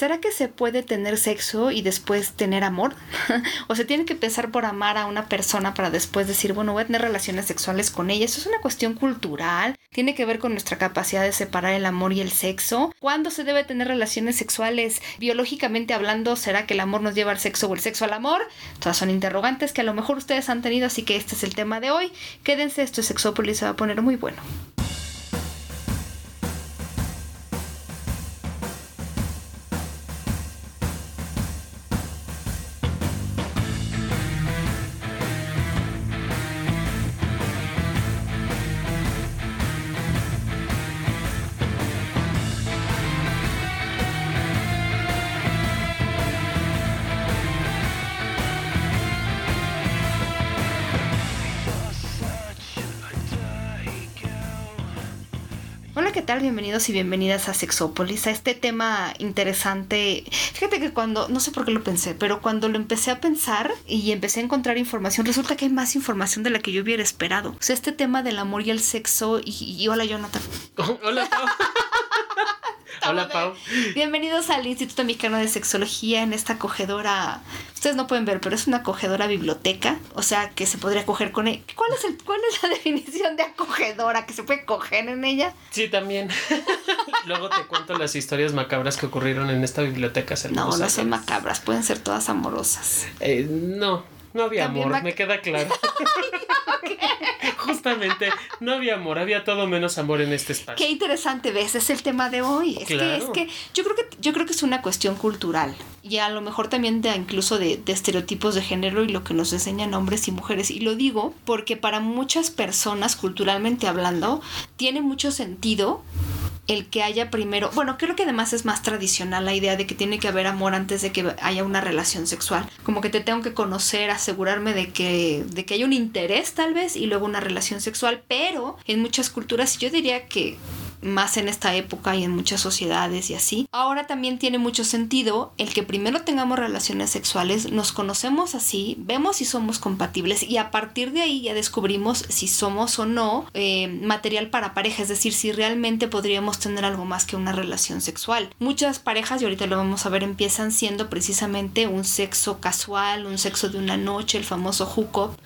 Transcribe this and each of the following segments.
¿será que se puede tener sexo y después tener amor? ¿O se tiene que pensar por amar a una persona para después decir, bueno, voy a tener relaciones sexuales con ella? Eso es una cuestión cultural, tiene que ver con nuestra capacidad de separar el amor y el sexo. ¿Cuándo se debe tener relaciones sexuales? Biológicamente hablando, ¿será que el amor nos lleva al sexo o el sexo al amor? Todas son interrogantes que a lo mejor ustedes han tenido, así que este es el tema de hoy. Quédense, esto es Sexópolis, se va a poner muy bueno. Bienvenidos y bienvenidas a Sexópolis, a este tema interesante. Fíjate que cuando, no sé por qué lo pensé, pero cuando lo empecé a pensar y empecé a encontrar información, resulta que hay más información de la que yo hubiera esperado. O sea, este tema del amor y el sexo y, hola Jonathan. hola Hola, Pau. Bienvenidos al Instituto Mexicano de Sexología en esta acogedora. Ustedes no pueden ver, pero es una acogedora biblioteca. O sea, que se podría coger con ella. ¿Cuál es, el, ¿Cuál es la definición de acogedora? ¿Que se puede coger en ella? Sí, también. Luego te cuento las historias macabras que ocurrieron en esta biblioteca. No, no son macabras, pueden ser todas amorosas. Eh, no, no había amor, me queda claro. Justamente, no había amor, había todo menos amor en este espacio. Qué interesante ves, es el tema de hoy. Es que es que yo creo que yo creo que es una cuestión cultural y a lo mejor también de incluso de, de estereotipos de género y lo que nos enseñan hombres y mujeres. Y lo digo porque para muchas personas, culturalmente hablando, tiene mucho sentido el que haya primero, bueno, creo que además es más tradicional la idea de que tiene que haber amor antes de que haya una relación sexual. Como que te tengo que conocer, asegurarme de que, de que hay un interés tal vez y luego una relación sexual, pero en muchas culturas yo diría que más en esta época y en muchas sociedades y así. Ahora también tiene mucho sentido el que primero tengamos relaciones sexuales, nos conocemos así, vemos si somos compatibles y a partir de ahí ya descubrimos si somos o no eh, material para pareja, es decir, si realmente podríamos tener algo más que una relación sexual. Muchas parejas, y ahorita lo vamos a ver, empiezan siendo precisamente un sexo casual, un sexo de una noche, el famoso hookup.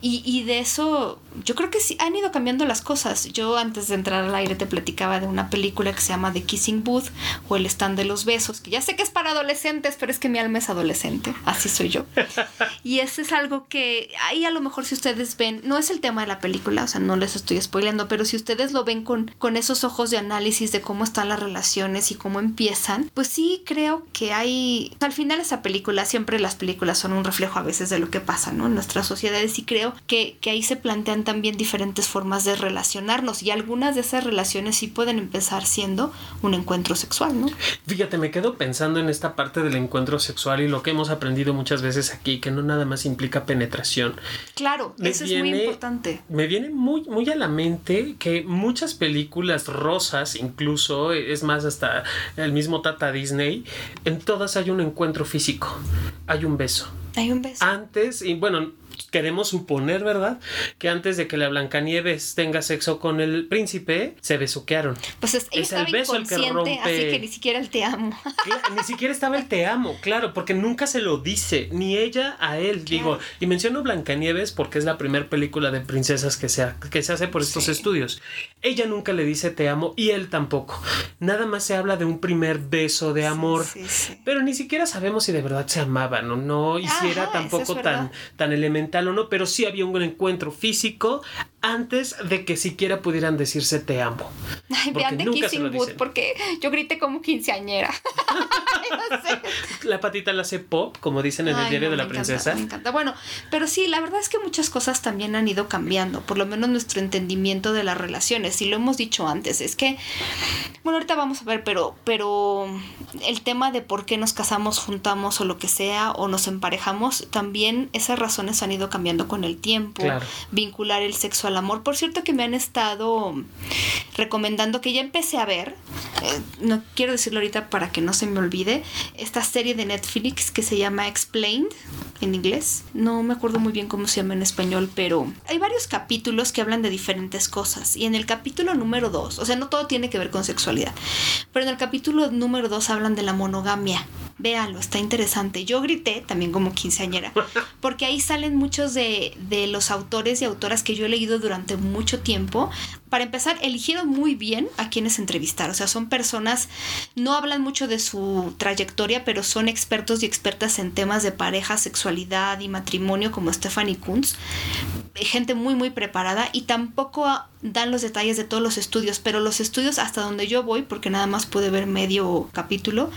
Y, y de eso yo creo que sí han ido cambiando las cosas. Yo antes de entrar al aire te platicaba de una película que se llama The Kissing Booth o El Stand de los Besos, que ya sé que es para adolescentes, pero es que mi alma es adolescente. Así soy yo. y ese es algo que ahí a lo mejor si ustedes ven, no es el tema de la película, o sea, no les estoy spoileando, pero si ustedes lo ven con, con esos ojos de análisis de cómo están las relaciones y cómo empiezan, pues sí creo que hay, al final esa película, siempre las películas son un reflejo a veces de lo que pasa, ¿no? En nuestras sociedades y creo que, que ahí se plantean también diferentes formas de relacionarnos y algunas de esas relaciones sí pueden empezar siendo un encuentro sexual, ¿no? Fíjate, me quedo pensando en esta parte del encuentro sexual y lo que hemos aprendido muchas veces aquí, que no nada más implica penetración. Claro, eso es muy importante. Me viene muy, muy a la mente que muchas películas rosas, incluso, es más, hasta el mismo Tata Disney, en todas hay un encuentro físico, hay un beso. Hay un beso. Antes, y bueno, queremos suponer, ¿verdad? Que antes de que la Blancanieves tenga sexo con el príncipe, se besuquearon. Pues es, el beso el que rompe. Así que ni siquiera el te amo. ni siquiera estaba el te amo, claro, porque nunca se lo dice, ni ella a él. Digo, y menciono Blancanieves porque es la primera película de princesas que se, que se hace por estos estudios. Ella nunca le dice te amo y él tampoco. Nada más se habla de un primer beso de amor, pero ni siquiera sabemos si de verdad se amaban o no, y si era tampoco tan, tan elemental no, pero sí había un encuentro físico antes de que siquiera pudieran decirse te amo. Ay, vean de Kissing Booth porque yo grité como quinceañera. La patita la hace pop, como dicen en el diario de la princesa. me encanta. Bueno, pero sí, la verdad es que muchas cosas también han ido cambiando, por lo menos nuestro entendimiento de las relaciones. Y lo hemos dicho antes, es que, bueno, ahorita vamos a ver, pero, pero el tema de por qué nos casamos, juntamos o lo que sea, o nos emparejamos, también esas razones han ido cambiando con el tiempo. Vincular el sexo al amor. Por cierto que me han estado recomendando que ya empecé a ver, eh, no quiero decirlo ahorita para que no se me olvide, esta serie de Netflix que se llama Explained en inglés. No me acuerdo muy bien cómo se llama en español, pero hay varios capítulos que hablan de diferentes cosas. Y en el capítulo número 2, o sea, no todo tiene que ver con sexualidad, pero en el capítulo número 2 hablan de la monogamia. Véanlo, está interesante. Yo grité también como quinceañera, porque ahí salen muchos de, de los autores y autoras que yo he leído durante mucho tiempo para empezar, eligieron muy bien a quienes entrevistar. O sea, son personas, no hablan mucho de su trayectoria, pero son expertos y expertas en temas de pareja, sexualidad y matrimonio, como Stephanie Kunz. Gente muy, muy preparada y tampoco dan los detalles de todos los estudios, pero los estudios hasta donde yo voy, porque nada más pude ver medio capítulo,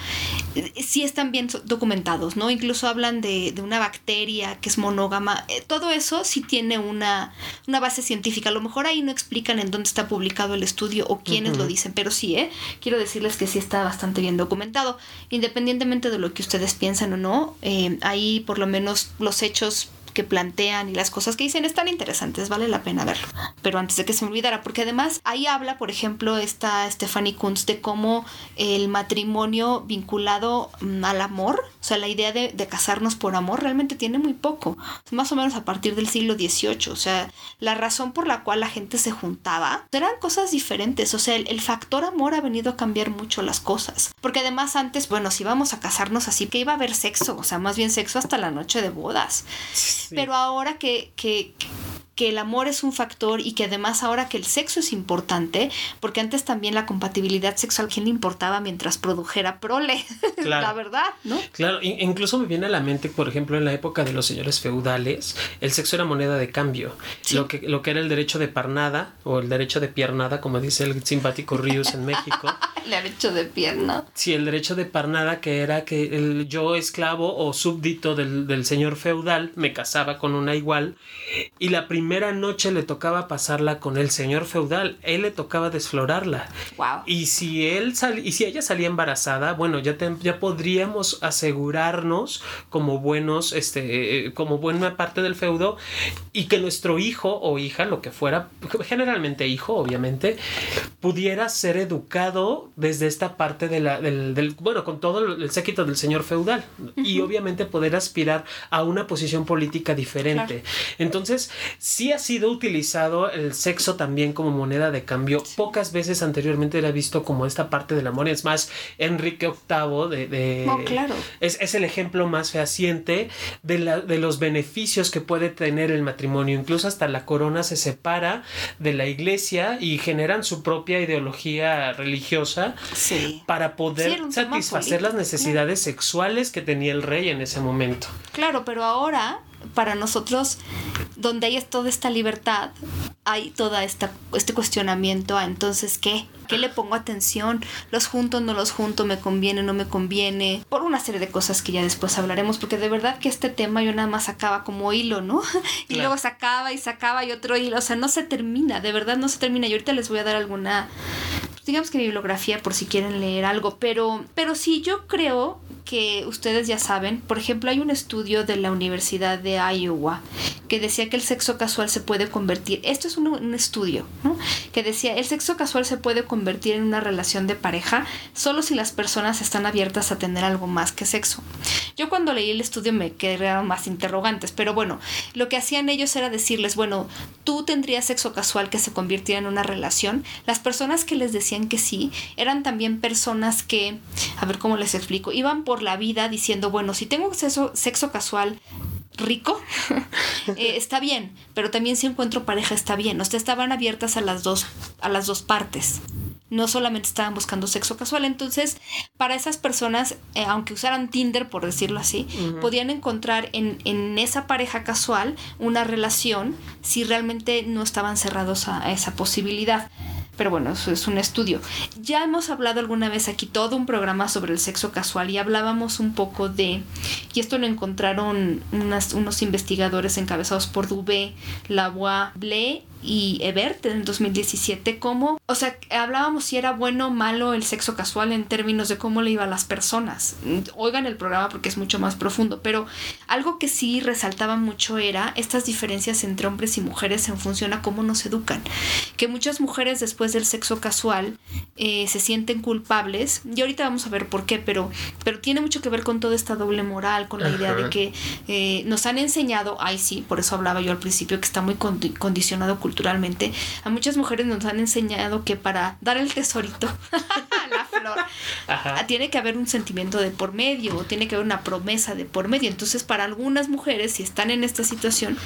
sí están bien documentados, ¿no? Incluso hablan de, de una bacteria que es monógama. Eh, todo eso sí tiene una, una base científica. A lo mejor ahí no explican en dónde está publicado el estudio o quiénes lo dicen, pero sí, ¿eh? quiero decirles que sí está bastante bien documentado. Independientemente de lo que ustedes piensan o no, eh, ahí por lo menos los hechos que plantean y las cosas que dicen están interesantes, vale la pena verlo. Pero antes de que se me olvidara, porque además ahí habla, por ejemplo, esta Stephanie Kunz de cómo el matrimonio vinculado mm, al amor, o sea, la idea de, casarnos por amor realmente tiene muy poco, más o menos a partir del siglo XVIII, o sea, la razón por la cual la gente se juntaba eran cosas diferentes, o sea, el, factor amor ha venido a cambiar mucho las cosas, porque además antes, bueno, si íbamos a casarnos así, que iba a haber sexo, o sea, más bien sexo hasta la noche de bodas. Pero ahora que, que, que el amor es un factor y que además ahora que el sexo es importante, porque antes también la compatibilidad sexual, ¿quién le importaba mientras produjera prole? la verdad, ¿no? Claro, incluso me viene a la mente, por ejemplo, en la época de los señores feudales, el sexo era moneda de cambio. Lo, que, lo que era el derecho de parnada o el derecho de piernada, como dice el simpático Ríos en México. el derecho de pierna. Sí, el derecho de parnada, que era que el, yo, esclavo o súbdito del, del señor feudal, me casaba con una igual y la primera primera noche le tocaba pasarla con el señor feudal, él le tocaba desflorarla. Wow. Y si él y si ella salía embarazada, bueno, ya ya podríamos asegurarnos como buenos este eh, como buena parte del feudo y que nuestro hijo o hija, lo que fuera, generalmente hijo, obviamente, pudiera ser educado desde esta parte de la, del, bueno, con todo el séquito del señor feudal y obviamente poder aspirar a una posición política diferente. Entonces, sí ha sido utilizado el sexo también como moneda de cambio. Pocas veces anteriormente era visto como esta parte del amor. Es más, Enrique VIII de... claro. es, es, el ejemplo más fehaciente de, la, de los beneficios que puede tener el matrimonio. Incluso hasta la corona se separa de la iglesia y generan su propia ideología religiosa para poder satisfacer las necesidades sexuales que tenía el rey en ese momento. Claro, pero ahora para nosotros, donde hay toda esta libertad, hay toda esta este cuestionamiento a entonces qué, qué le pongo atención, los junto, no los junto, me conviene, no me conviene, por una serie de cosas que ya después hablaremos, porque de verdad que este tema yo nada más acaba como hilo, ¿no? y luego se acaba y se acaba y otro hilo, o sea, no se termina, de verdad no se termina. Y ahorita les voy a dar alguna digamos que bibliografía por si quieren leer algo, pero, pero sí, yo creo que ustedes ya saben, por ejemplo, hay un estudio de la Universidad de Iowa que decía que el sexo casual se puede convertir, esto es un, estudio, ¿no? que decía, el sexo casual se puede convertir en una relación de pareja solo si las personas están abiertas a tener algo más que sexo. Yo cuando leí el estudio me quedaron más interrogantes, pero bueno, lo que hacían ellos era decirles, bueno, tú tendrías sexo casual que se convirtiera en una relación. Las personas que les decían que sí eran también personas que, a ver cómo les explico, iban por la vida diciendo, bueno, si tengo sexo, sexo casual rico, eh, está bien, pero también si encuentro pareja está bien. O sea, estaban abiertas a las dos, a las dos partes. No solamente estaban buscando sexo casual. Entonces, para esas personas, eh, aunque usaran Tinder, por decirlo así, podían encontrar en, en, esa pareja casual una relación si realmente no estaban cerrados a esa posibilidad. Pero bueno, eso es un estudio. Ya hemos hablado alguna vez aquí todo un programa sobre el sexo casual y hablábamos un poco de, y esto lo encontraron unos investigadores encabezados por Dubé, Lavoie, Blé y Ebert en 2017 como, o sea, hablábamos si era bueno o malo el sexo casual en términos de cómo le iba a las personas. Oigan el programa porque es mucho más profundo, pero algo que sí resaltaba mucho era estas diferencias entre hombres y mujeres en función a cómo nos educan. Que muchas mujeres después del sexo casual eh, se sienten culpables, y ahorita vamos a ver por qué, pero, pero tiene mucho que ver con toda esta doble moral, con la idea de que eh, nos han enseñado, ay sí, por eso hablaba yo al principio, que está muy condicionado culturalmente, a muchas mujeres nos han enseñado que para dar el tesorito, la flor, tiene que haber un sentimiento de por medio, o tiene que haber una promesa de por medio. Entonces, para algunas mujeres, si están en esta situación,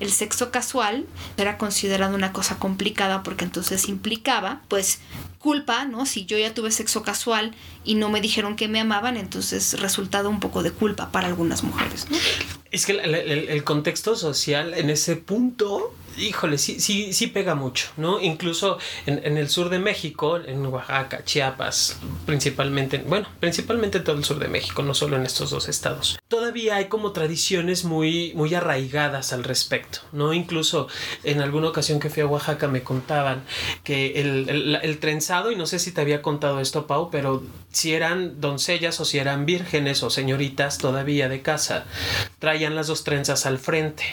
el sexo casual era considerado una cosa complicada porque entonces implicaba, pues, culpa, ¿no? Si yo ya tuve sexo casual y no me dijeron que me amaban, entonces resultado un poco de culpa para algunas mujeres, ¿no? Es que el contexto social en ese punto híjole, sí, sí, sí pega mucho, ¿no? Incluso en, el sur de México, en Oaxaca, Chiapas, principalmente, bueno, principalmente en todo el sur de México, no solo en estos dos estados. Todavía hay como tradiciones muy, muy arraigadas al respecto, ¿no? Incluso en alguna ocasión que fui a Oaxaca me contaban que el, trenzado, y no sé si te había contado esto, Pau, pero si eran doncellas o si eran vírgenes o señoritas todavía de casa, traían las dos trenzas al frente.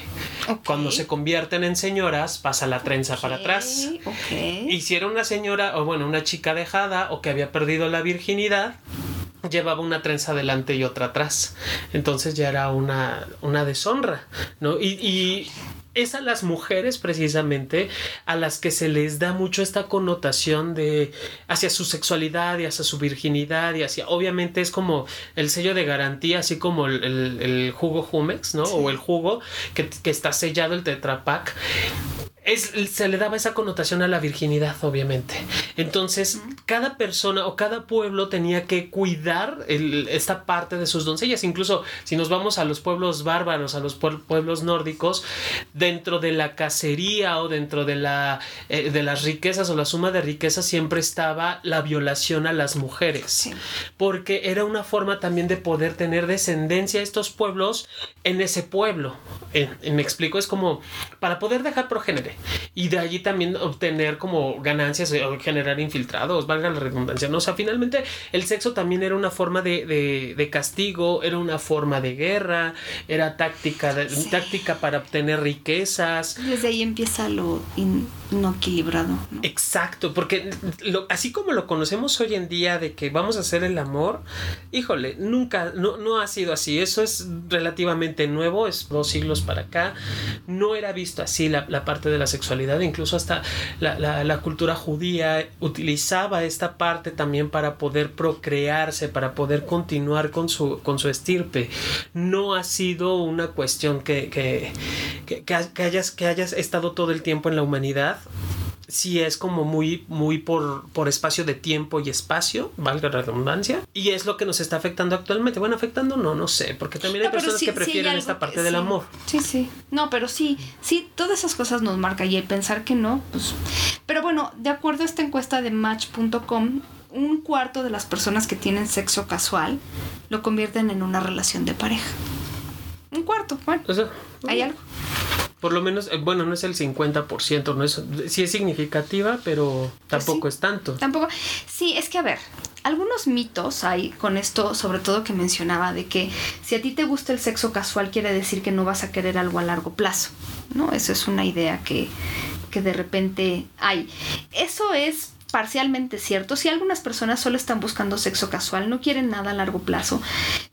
Cuando se convierten en señoritas, señoras pasa la trenza para atrás. Y si era una señora o bueno, una chica dejada o que había perdido la virginidad, llevaba una trenza adelante y otra atrás. Entonces ya era una, una deshonra, ¿no? Y, y es a las mujeres precisamente a las que se les da mucho esta connotación de hacia su sexualidad y hacia su virginidad y hacia obviamente es como el sello de garantía así como el, jugo Jumex no o el jugo que, que está sellado el Tetrapac se le daba esa connotación a la virginidad, obviamente. Entonces, cada persona o cada pueblo tenía que cuidar esta parte de sus doncellas. Incluso si nos vamos a los pueblos bárbaros, a los pueblos nórdicos, dentro de la cacería o dentro de, la, eh, de las riquezas o la suma de riquezas siempre estaba la violación a las mujeres. Porque era una forma también de poder tener descendencia a estos pueblos en ese pueblo. me explico, es como para poder dejar progenie y de allí también obtener como ganancias o generar infiltrados, valga la redundancia, ¿no? O sea, finalmente el sexo también era una forma de, castigo, era una forma de guerra, era táctica, táctica para obtener riquezas. Desde ahí empieza lo no equilibrado. Exacto, porque lo, así como lo conocemos hoy en día de que vamos a hacer el amor, híjole, nunca, no, no ha sido así, eso es relativamente nuevo, es dos siglos para acá, no era visto así la, la parte de la sexualidad, incluso hasta la, cultura judía utilizaba esta parte también para poder procrearse, para poder continuar con su, con su estirpe. No ha sido una cuestión que, que, que, hayas, que hayas estado todo el tiempo en la humanidad sí es como muy, muy por, por espacio de tiempo y espacio, valga la redundancia, y es lo que nos está afectando actualmente. Bueno, afectando no, no sé, porque también hay personas que prefieren esta parte del amor. Sí, sí, no, pero sí, sí, todas esas cosas nos marcan y el pensar que no, pues... Pero bueno, de acuerdo a esta encuesta de match.com, un cuarto de las personas que tienen sexo casual lo convierten en una relación de pareja. Un cuarto, bueno. hay algo. Por lo menos, eh, bueno, no es el 50%, no es, sí es significativa, pero tampoco pues es tanto. Tampoco. Sí, es que a ver, algunos mitos hay con esto, sobre todo que mencionaba, de que si a ti te gusta el sexo casual quiere decir que no vas a querer algo a largo plazo, ¿no? Eso es una idea que, que de repente hay. Eso es parcialmente cierto. Si algunas personas solo están buscando sexo casual, no quieren nada a largo plazo.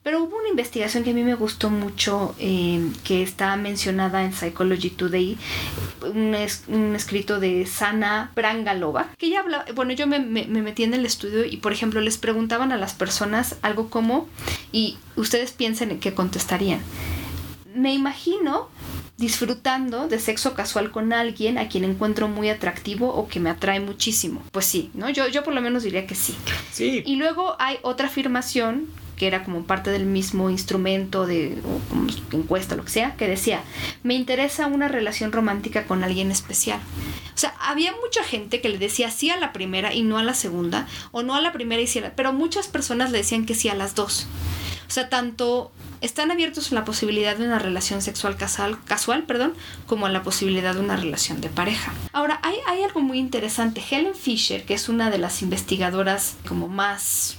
Pero hubo una investigación que a mí me gustó mucho, eh, que está mencionada en Psychology Today, un, escrito de Sana Brangalova, que ella habla, bueno, yo me, me, me metí en el estudio y, por ejemplo, les preguntaban a las personas algo como, y ustedes piensen en qué contestarían. Me imagino disfrutando de sexo casual con alguien a quien encuentro muy atractivo o que me atrae muchísimo. Pues sí, ¿no? Yo, yo por lo menos diría que sí. Sí. Y luego hay otra afirmación que era como parte del mismo instrumento de o encuesta, lo que sea, que decía, me interesa una relación romántica con alguien especial. O sea, había mucha gente que le decía sí a la primera y no a la segunda, o no a la primera y sí a la... Pero muchas personas le decían que sí a las dos. O sea, tanto están abiertos a la posibilidad de una relación sexual casual, casual perdón, como a la posibilidad de una relación de pareja. Ahora, hay, hay algo muy interesante. Helen Fisher, que es una de las investigadoras como más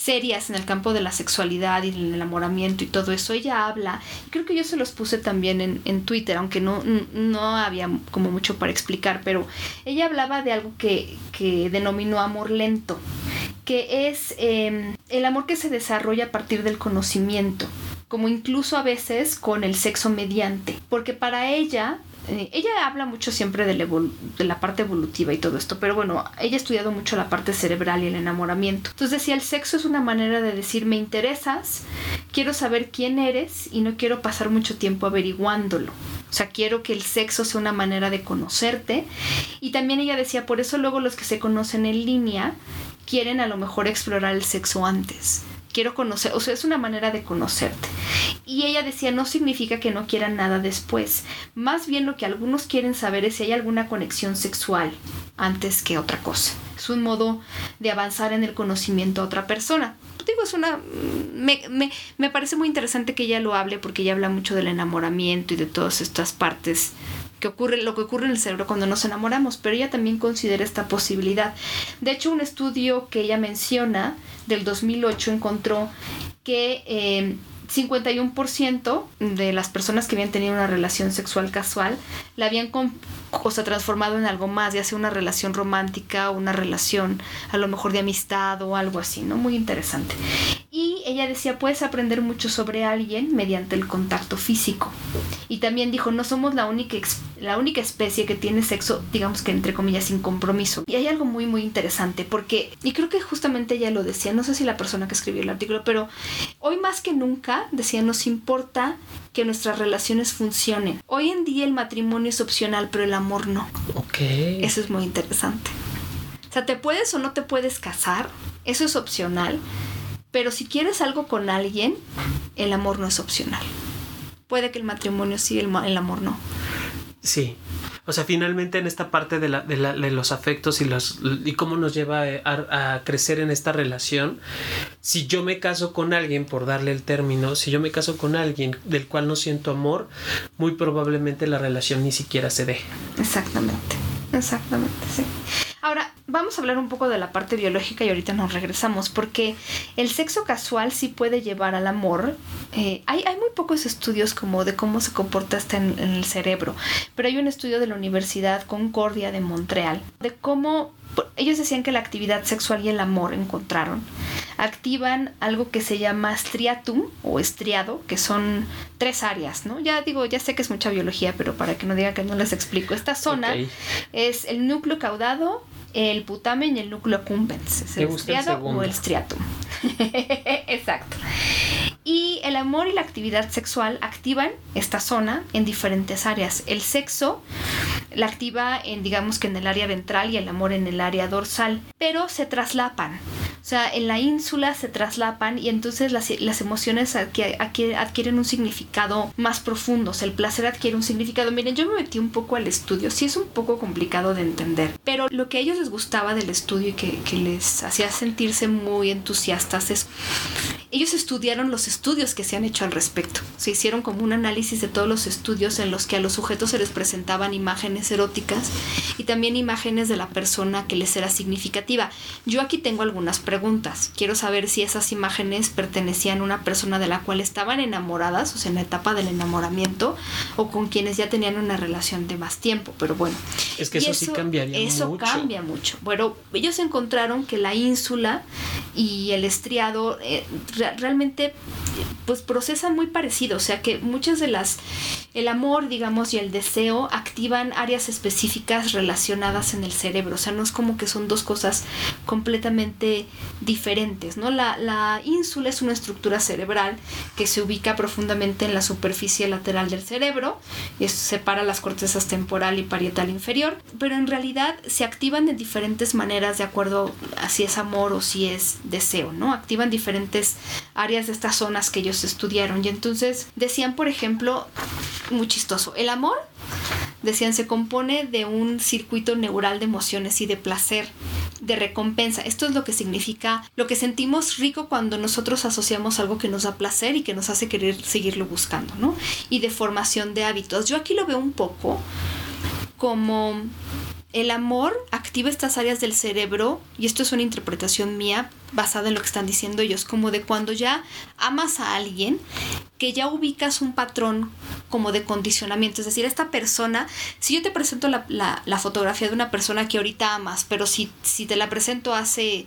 serias en el campo de la sexualidad y del enamoramiento y todo eso. Ella habla, creo que yo se los puse también en, en Twitter, aunque no, no había como mucho para explicar, pero ella hablaba de algo que, que denominó amor lento, que es em, el amor que se desarrolla a partir del conocimiento como incluso a veces con el sexo mediante, porque para ella eh, ella habla mucho siempre de la, de la, parte evolutiva y todo esto, pero bueno, ella ha estudiado mucho la parte cerebral y el enamoramiento. Entonces decía, el sexo es una manera de decir, me interesas, quiero saber quién eres y no quiero pasar mucho tiempo averiguándolo. O sea, quiero que el sexo sea una manera de conocerte. Y también ella decía, por eso luego los que se conocen en línea quieren a lo mejor explorar el sexo antes quiero conocer, o sea, es una manera de conocerte. Y ella decía, no significa que no quieran nada después. Más bien lo que algunos quieren saber es si hay alguna conexión sexual antes que otra cosa. Es un modo de avanzar en el conocimiento a otra persona. Digo, es una... Me, me, me parece muy interesante que ella lo hable porque ella habla mucho del enamoramiento y de todas estas partes que ocurre, lo que ocurre en el cerebro cuando nos enamoramos, pero ella también considera esta posibilidad. De hecho, un estudio que ella menciona del 2008 encontró que eh, 51% de las personas que habían tenido una relación sexual casual la habían o sea, transformado en algo más, ya sea una relación romántica o una relación a lo mejor de amistad o algo así, ¿no? Muy interesante. Y ella decía, puedes aprender mucho sobre alguien mediante el contacto físico. Y también dijo, no somos la única, la única especie que tiene sexo, digamos que entre comillas, sin compromiso. Y hay algo muy, muy interesante, porque, y creo que justamente ella lo decía, no sé si la persona que escribió el artículo, pero hoy más que nunca, decía, nos importa que nuestras relaciones funcionen. Hoy en día el matrimonio es opcional, pero el amor no. Ok. Eso es muy interesante. O sea, te puedes o no te puedes casar, eso es opcional, pero si quieres algo con alguien, el amor no es opcional. Puede que el matrimonio sí, el, el amor no. Sí. O sea, finalmente en esta parte de, la, de, la, de los afectos y, los, y cómo nos lleva a, a, crecer en esta relación, si yo me caso con alguien, por darle el término, si yo me caso con alguien del cual no siento amor, muy probablemente la relación ni siquiera se dé. Exactamente, exactamente, sí. Ahora, vamos a hablar un poco de la parte biológica y ahorita nos regresamos, porque el sexo casual sí puede llevar al amor. Eh, hay, hay, muy pocos estudios como de cómo se comporta esto en, en el cerebro, pero hay un estudio de la Universidad Concordia de Montreal de cómo ellos decían que la actividad sexual y el amor encontraron activan algo que se llama striatum o estriado, que son tres áreas, ¿no? Ya digo, ya sé que es mucha biología, pero para que no digan que no les explico, esta zona okay. es el núcleo caudado, el putamen y el núcleo accumbens, es el estriado el o el striatum. Exacto. Y el amor y la actividad sexual activan esta zona en diferentes áreas. El sexo la activa en, digamos que en el área ventral y el amor en el área dorsal, pero se traslapan. O sea, en la ínsula se traslapan y entonces las, las emociones adquieren un significado más profundo. O sea, el placer adquiere un significado. Miren, yo me metí un poco al estudio. Sí es un poco complicado de entender. Pero lo que a ellos les gustaba del estudio y que, que les hacía sentirse muy entusiastas es... Ellos estudiaron los estudios que se han hecho al respecto. Se hicieron como un análisis de todos los estudios en los que a los sujetos se les presentaban imágenes eróticas y también imágenes de la persona que les era significativa. Yo aquí tengo algunas preguntas. Quiero saber si esas imágenes pertenecían a una persona de la cual estaban enamoradas, o sea, en la etapa del enamoramiento, o con quienes ya tenían una relación de más tiempo. Pero bueno. Es que eso, eso, sí cambiaría eso mucho. cambia mucho. Bueno, ellos encontraron que la ínsula y el estriado eh, realmente pues procesan muy parecido, o sea que muchas de las el amor, digamos, y el deseo activan áreas específicas relacionadas en el cerebro, o sea, no es como que son dos cosas completamente diferentes, ¿no? La, la ínsula es una estructura cerebral que se ubica profundamente en la superficie lateral del cerebro, y separa las cortezas temporal y parietal inferior, pero en realidad se activan de diferentes maneras de acuerdo a si es amor o si es deseo, ¿no? Activan diferentes áreas de estas zonas que ellos estudiaron y entonces decían, por ejemplo, muy chistoso, el amor decían, se compone de un circuito neural de emociones y de placer, de recompensa. Esto es lo que significa, lo que sentimos rico cuando nosotros asociamos algo que nos da placer y que nos hace querer seguirlo buscando, ¿no? Y de formación de hábitos. Yo aquí lo veo un poco como el amor activa estas áreas del cerebro, y esto es una interpretación mía basada en lo que están diciendo ellos, como de cuando ya amas a alguien, que ya ubicas un patrón como de condicionamiento, es decir, esta persona, si yo te presento la, la, fotografía de una persona que ahorita amas, pero si, si te la presento hace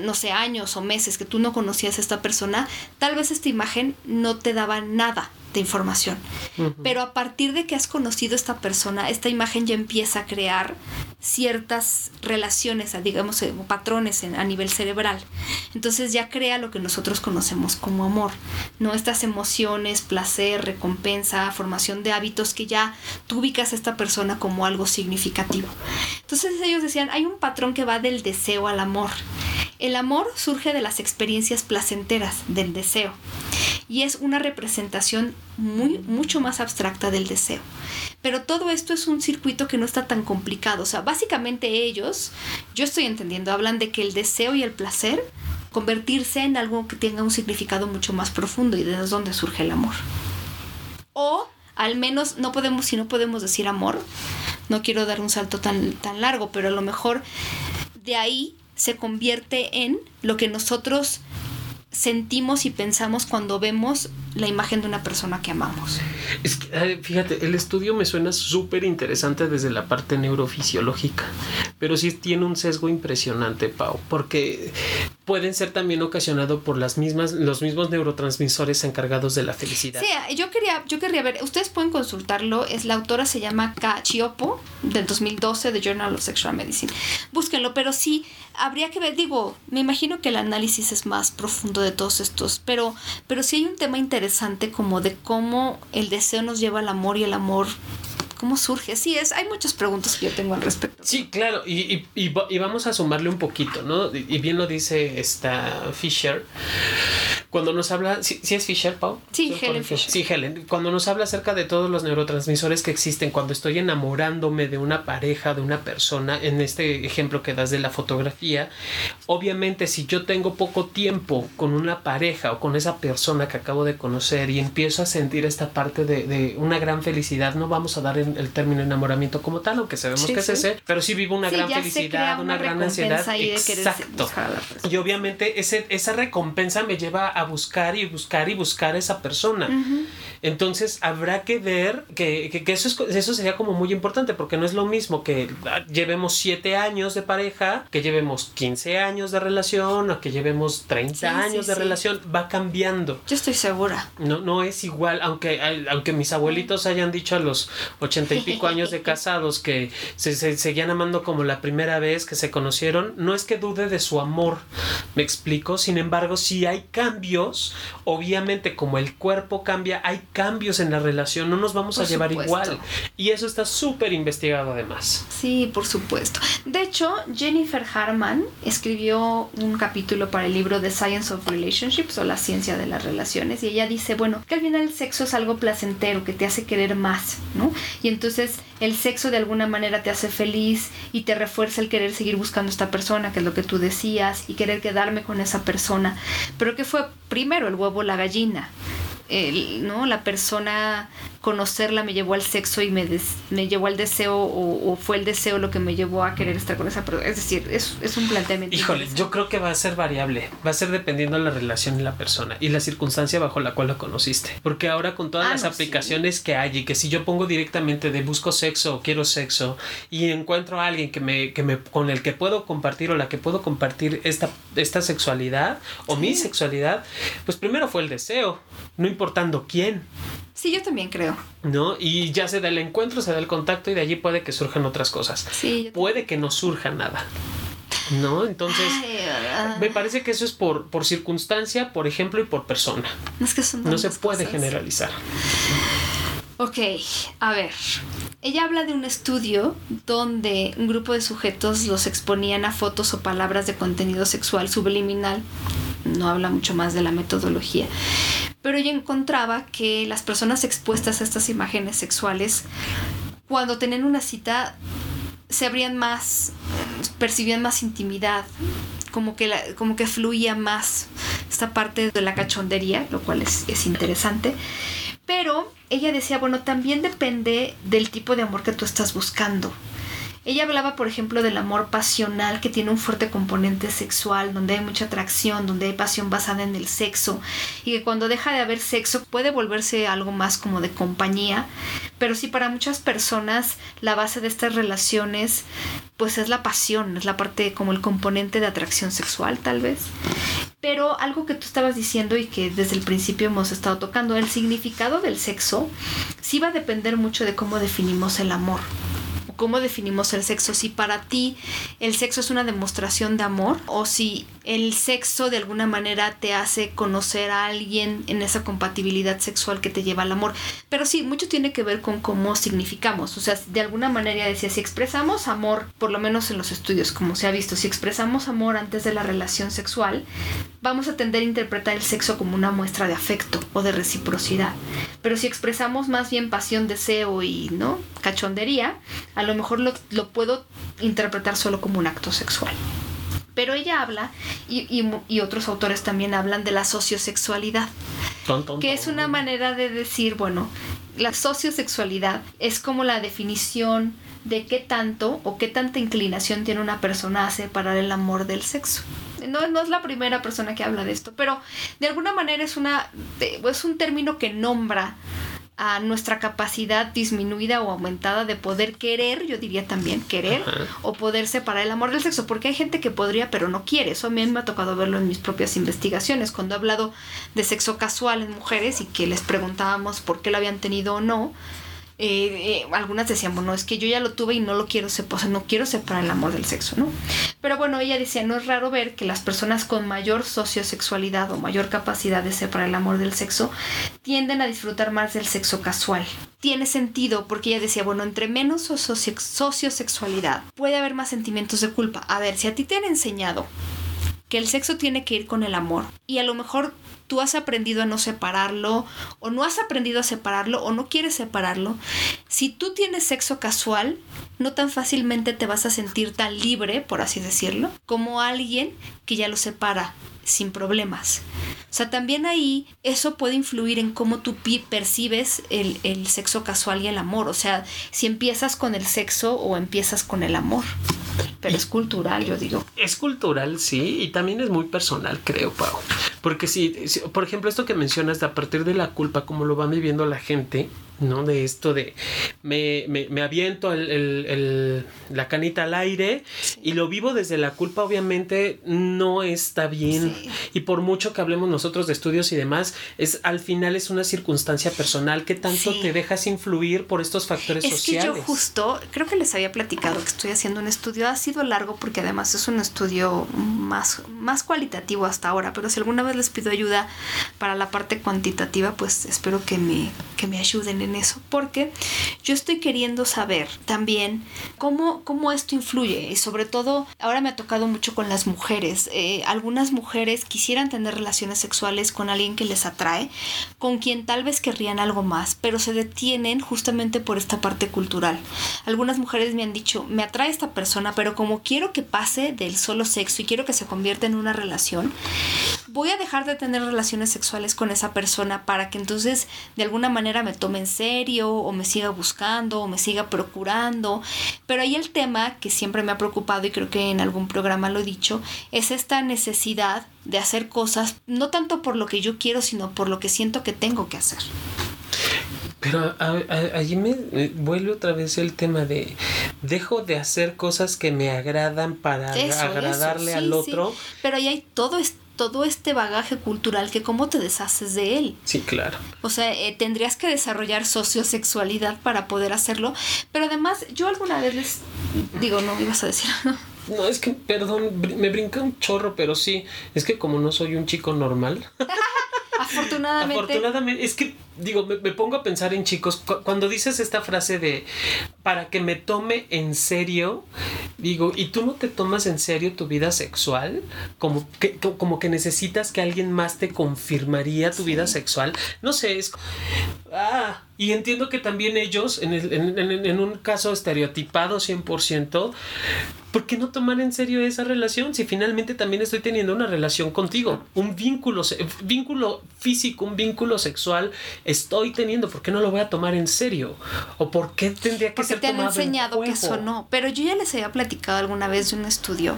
no sé, años o meses que tú no conocías a esta persona, tal vez esta imagen no te daba nada de información. Pero a partir de que has conocido a esta persona, esta imagen ya empieza a crear ciertas relaciones, digamos, eh, patrones a nivel cerebral. Entonces ya crea lo que nosotros conocemos como amor, ¿no? Estas emociones, placer, recompensa, formación de hábitos que ya tú ubicas a esta persona como algo significativo. Entonces ellos decían, hay un patrón que va del deseo al amor. El amor surge de las experiencias placenteras, del deseo, y es una representación muy, mucho más abstracta del deseo. Pero todo esto es un circuito que no está tan complicado. O sea, básicamente ellos, yo estoy entendiendo, hablan de que el deseo y el placer convertirse en algo que tenga un significado mucho más profundo y de dónde surge el amor. O al menos no podemos, si no podemos decir amor, no quiero dar un salto tan, tan largo, pero a lo mejor de ahí se convierte en lo que nosotros sentimos y pensamos cuando vemos la imagen de una persona que amamos. Es que, fíjate, el estudio me suena súper interesante desde la parte neurofisiológica, pero sí tiene un sesgo impresionante, Pau, porque pueden ser también ocasionados por las mismas, los mismos neurotransmisores encargados de la felicidad. Sí, yo quería, yo quería ver, ustedes pueden consultarlo, es la autora se llama Ka Chiopo, del 2012, de Journal of Sexual Medicine. Búsquenlo, pero sí, habría que ver, digo, me imagino que el análisis es más profundo de todos estos, pero, pero sí hay un tema interesante como de cómo el deseo nos lleva al amor y el amor ¿Cómo surge? Sí, es, hay muchas preguntas que yo tengo al respecto. Sí, claro, y, y, y, vamos a sumarle un poquito, ¿no? Y bien lo dice esta Fisher. Cuando nos habla, ¿sí, es Fisher, Pau? Sí, Helen Fisher. Sí, Helen. Cuando nos habla acerca de todos los neurotransmisores que existen, cuando estoy enamorándome de una pareja, de una persona, en este ejemplo que das de la fotografía, obviamente si yo tengo poco tiempo con una pareja o con esa persona que acabo de conocer y empiezo a sentir esta parte de, de una gran felicidad, no vamos a dar el término enamoramiento como tal, aunque sabemos que es ese, pero sí vivo una gran felicidad, una, gran ansiedad. Exacto. Y obviamente ese, esa recompensa me lleva a buscar y buscar y buscar a esa persona. Entonces habrá que ver que, que, eso, es, eso sería como muy importante porque no es lo mismo que llevemos 7 años de pareja, que llevemos 15 años de relación o que llevemos 30 años de relación, va cambiando. Yo estoy segura. No, no es igual, aunque, aunque mis abuelitos hayan dicho a los ochenta y pico años de casados que se, se, seguían amando como la primera vez que se conocieron, no es que dude de su amor, me explico, sin embargo, si hay cambios, obviamente como el cuerpo cambia, hay cambios en la relación, no nos vamos a llevar igual. Y eso está súper investigado además. Sí, por supuesto. De hecho, Jennifer Harman escribió un capítulo para el libro The Science of Relationships o la ciencia de las relaciones y ella dice, bueno, que al final el sexo es algo placentero, que te hace querer más, ¿no? Y entonces el sexo de alguna manera te hace feliz y te refuerza el querer seguir buscando a esta persona, que es lo que tú decías, y querer quedarme con esa persona. Pero ¿qué fue primero, el huevo la gallina? El, ¿no? La persona conocerla me llevó al sexo y me, me llevó al deseo o, fue el deseo lo que me llevó a querer estar con esa persona. Es decir, es, es un planteamiento. Híjole, yo creo que va a ser variable, va a ser dependiendo de la relación y la persona y la circunstancia bajo la cual la conociste. Porque ahora con todas ah, las aplicaciones que hay y que si yo pongo directamente de busco sexo o quiero sexo y encuentro a alguien que me, que me, con el que puedo compartir o la que puedo compartir esta, esta sexualidad o mi sexualidad, pues primero fue el deseo, no importando quién. Sí, yo también creo. ¿No? Y ya se da el encuentro, se da el contacto y de allí puede que surjan otras cosas. Sí. Puede que no surja nada. ¿No? Entonces, me parece que eso es por, por circunstancia, por ejemplo, y por persona. Es que son no se puede generalizar. Ok, a ver. Ella habla de un estudio donde un grupo de sujetos los exponían a fotos o palabras de contenido sexual subliminal. No habla mucho más de la metodología pero ella encontraba que las personas expuestas a estas imágenes sexuales cuando tenían una cita se abrían más, percibían más intimidad, como que, la, como que fluía más esta parte de la cachondería, lo cual es, es interesante. Pero ella decía, bueno, también depende del tipo de amor que tú estás buscando. Ella hablaba, por ejemplo, del amor pasional que tiene un fuerte componente sexual, donde hay mucha atracción, donde hay pasión basada en el sexo, y que cuando deja de haber sexo puede volverse algo más como de compañía, pero sí para muchas personas la base de estas relaciones pues es la pasión, es la parte como el componente de atracción sexual tal vez. Pero algo que tú estabas diciendo y que desde el principio hemos estado tocando, el significado del sexo sí va a depender mucho de cómo definimos el amor cómo definimos el sexo, si para ti el sexo es una demostración de amor o si el sexo de alguna manera te hace conocer a alguien en esa compatibilidad sexual que te lleva al amor. Pero sí, mucho tiene que ver con cómo significamos. O sea, de alguna manera decía, si expresamos amor, por lo menos en los estudios, como se ha visto, si expresamos amor antes de la relación sexual, vamos a tender a interpretar el sexo como una muestra de afecto o de reciprocidad. Pero si expresamos más bien pasión, deseo y no cachondería, a lo mejor lo, lo puedo interpretar solo como un acto sexual. Pero ella habla, y, otros autores también hablan de la sociosexualidad, que es una manera de decir, bueno, la sociosexualidad es como la definición de qué tanto o qué tanta inclinación tiene una persona a separar el amor del sexo. No, no es la primera persona que habla de esto, pero de alguna manera es, una, es un término que nombra a nuestra capacidad disminuida o aumentada de poder querer, yo diría también querer, o poder separar el amor del sexo, porque hay gente que podría pero no quiere, eso a mí me ha tocado verlo en mis propias investigaciones, cuando he hablado de sexo casual en mujeres y que les preguntábamos por qué lo habían tenido o no, eh, eh, algunas decían, bueno, es que yo ya lo tuve y no lo quiero separar, no quiero separar el amor del sexo, ¿no? Pero bueno, ella decía, no es raro ver que las personas con mayor sociosexualidad o mayor capacidad de separar el amor del sexo tienden a disfrutar más del sexo casual. Tiene sentido porque ella decía, bueno, entre menos sociosexualidad puede haber más sentimientos de culpa. A ver, si a ti te han enseñado que el sexo tiene que ir con el amor y a lo mejor tú has aprendido a no separarlo o no has aprendido a separarlo o no quieres separarlo, si tú tienes sexo casual, no tan fácilmente te vas a sentir tan libre, por así decirlo, como alguien que ya lo separa sin problemas. O sea, también ahí eso puede influir en cómo tú percibes el, el sexo casual y el amor. O sea, si empiezas con el sexo o empiezas con el amor. Pero es cultural, yo digo. Es cultural, sí, y también es muy personal, creo, Pau. Porque si, por ejemplo, esto que mencionas de a partir de la culpa, como lo va viviendo la gente, ¿no? De esto de me, me, me aviento el, el, la canita al aire y lo vivo desde la culpa, obviamente no está bien. Y por mucho que hablemos nosotros de estudios y demás, es al final es una circunstancia personal que tanto te dejas influir por estos factores sociales. Es que yo justo, creo que les había platicado que estoy haciendo un estudio, ha sido largo porque además es un estudio más, más cualitativo hasta ahora, pero si alguna vez les pido ayuda para la parte cuantitativa, pues espero que me, que me ayuden en eso, porque yo estoy queriendo saber también cómo, cómo esto influye y sobre todo ahora me ha tocado mucho con las mujeres. Eh, algunas mujeres quisieran tener relaciones sexuales con alguien que les atrae, con quien tal vez querrían algo más, pero se detienen justamente por esta parte cultural. Algunas mujeres me han dicho, me atrae esta persona, pero como quiero que pase del solo sexo y quiero que se convierta en una relación, voy a dejar de tener relaciones sexuales con esa persona para que entonces de alguna manera me tome en serio o me siga buscando o me siga procurando. Pero ahí el tema que siempre me ha preocupado y creo que en algún programa lo he dicho, es esta necesidad de hacer cosas no tanto por lo que yo quiero, sino por lo que siento que tengo que hacer. Pero allí me vuelve otra vez el tema de dejo de hacer cosas que me agradan para agradarle al otro. Pero ahí hay todo todo este bagaje cultural que cómo te deshaces de él. Sí, claro. O sea, eh, tendrías que desarrollar sociosexualidad para poder hacerlo, pero además yo alguna vez les digo, no, ibas a decir. no, es que, perdón, me brinca un chorro, pero sí, es que como no soy un chico normal. Afortunadamente. Afortunadamente, es que, digo, me, pongo a pensar en chicos, cuando dices esta frase de, para que me tome en serio, digo, ¿y tú no te tomas en serio tu vida sexual? Como que, como que necesitas que alguien más te confirmaría tu vida sexual. No sé, es... Ah, y entiendo que también ellos, en, en un caso estereotipado 100%, ¿por qué no tomar en serio esa relación si finalmente también estoy teniendo una relación contigo? Un vínculo, vínculo físico, un vínculo sexual estoy teniendo, ¿por qué no lo voy a tomar en serio? ¿O por qué tendría que ser te han enseñado que eso no. Pero yo ya les había platicado alguna vez de un estudio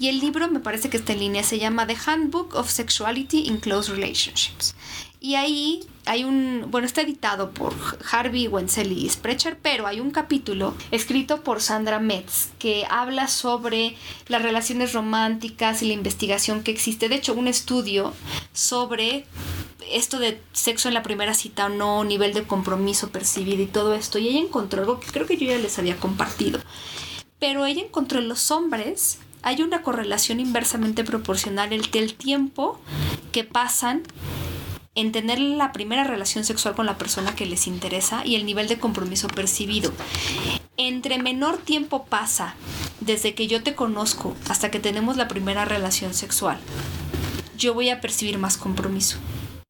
y el libro me parece que está en línea, se llama The Handbook of Sexuality in Close Relationships. Y ahí hay un, bueno, está editado por Harvey Wenzel y Sprecher, pero hay un capítulo escrito por Sandra Metz que habla sobre las relaciones románticas y la investigación que existe. De hecho, un estudio sobre esto de sexo en la primera cita o no, nivel de compromiso percibido y todo esto. Y ella encontró algo que creo que yo ya les había compartido. Pero ella encontró en los hombres hay una correlación inversamente proporcional entre el tiempo que pasan en tener la primera relación sexual con la persona que les interesa y el nivel de compromiso percibido. Entre menor tiempo pasa desde que yo te conozco hasta que tenemos la primera relación sexual, yo voy a percibir más compromiso.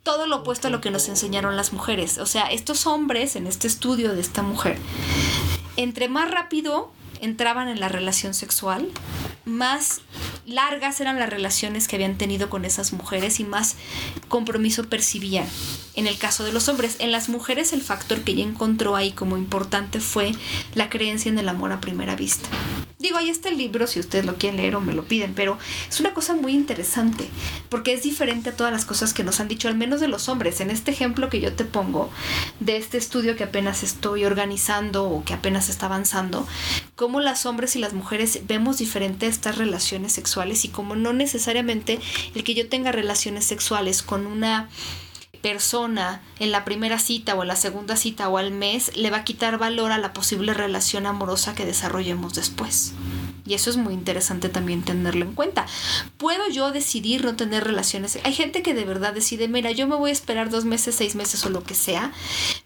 Todo lo opuesto a lo que nos enseñaron las mujeres. O sea, estos hombres en este estudio de esta mujer, entre más rápido entraban en la relación sexual, más largas eran las relaciones que habían tenido con esas mujeres y más compromiso percibían. En el caso de los hombres, en las mujeres el factor que ella encontró ahí como importante fue la creencia en el amor a primera vista. Digo, ahí está el libro si ustedes lo quieren leer o me lo piden, pero es una cosa muy interesante porque es diferente a todas las cosas que nos han dicho, al menos de los hombres. En este ejemplo que yo te pongo de este estudio que apenas estoy organizando o que apenas está avanzando, cómo las hombres y las mujeres vemos diferente estas relaciones sexuales y cómo no necesariamente el que yo tenga relaciones sexuales con una persona en la primera cita o en la segunda cita o al mes le va a quitar valor a la posible relación amorosa que desarrollemos después. Y eso es muy interesante también tenerlo en cuenta. ¿Puedo yo decidir no tener relaciones? Hay gente que de verdad decide, mira, yo me voy a esperar dos meses, seis meses o lo que sea.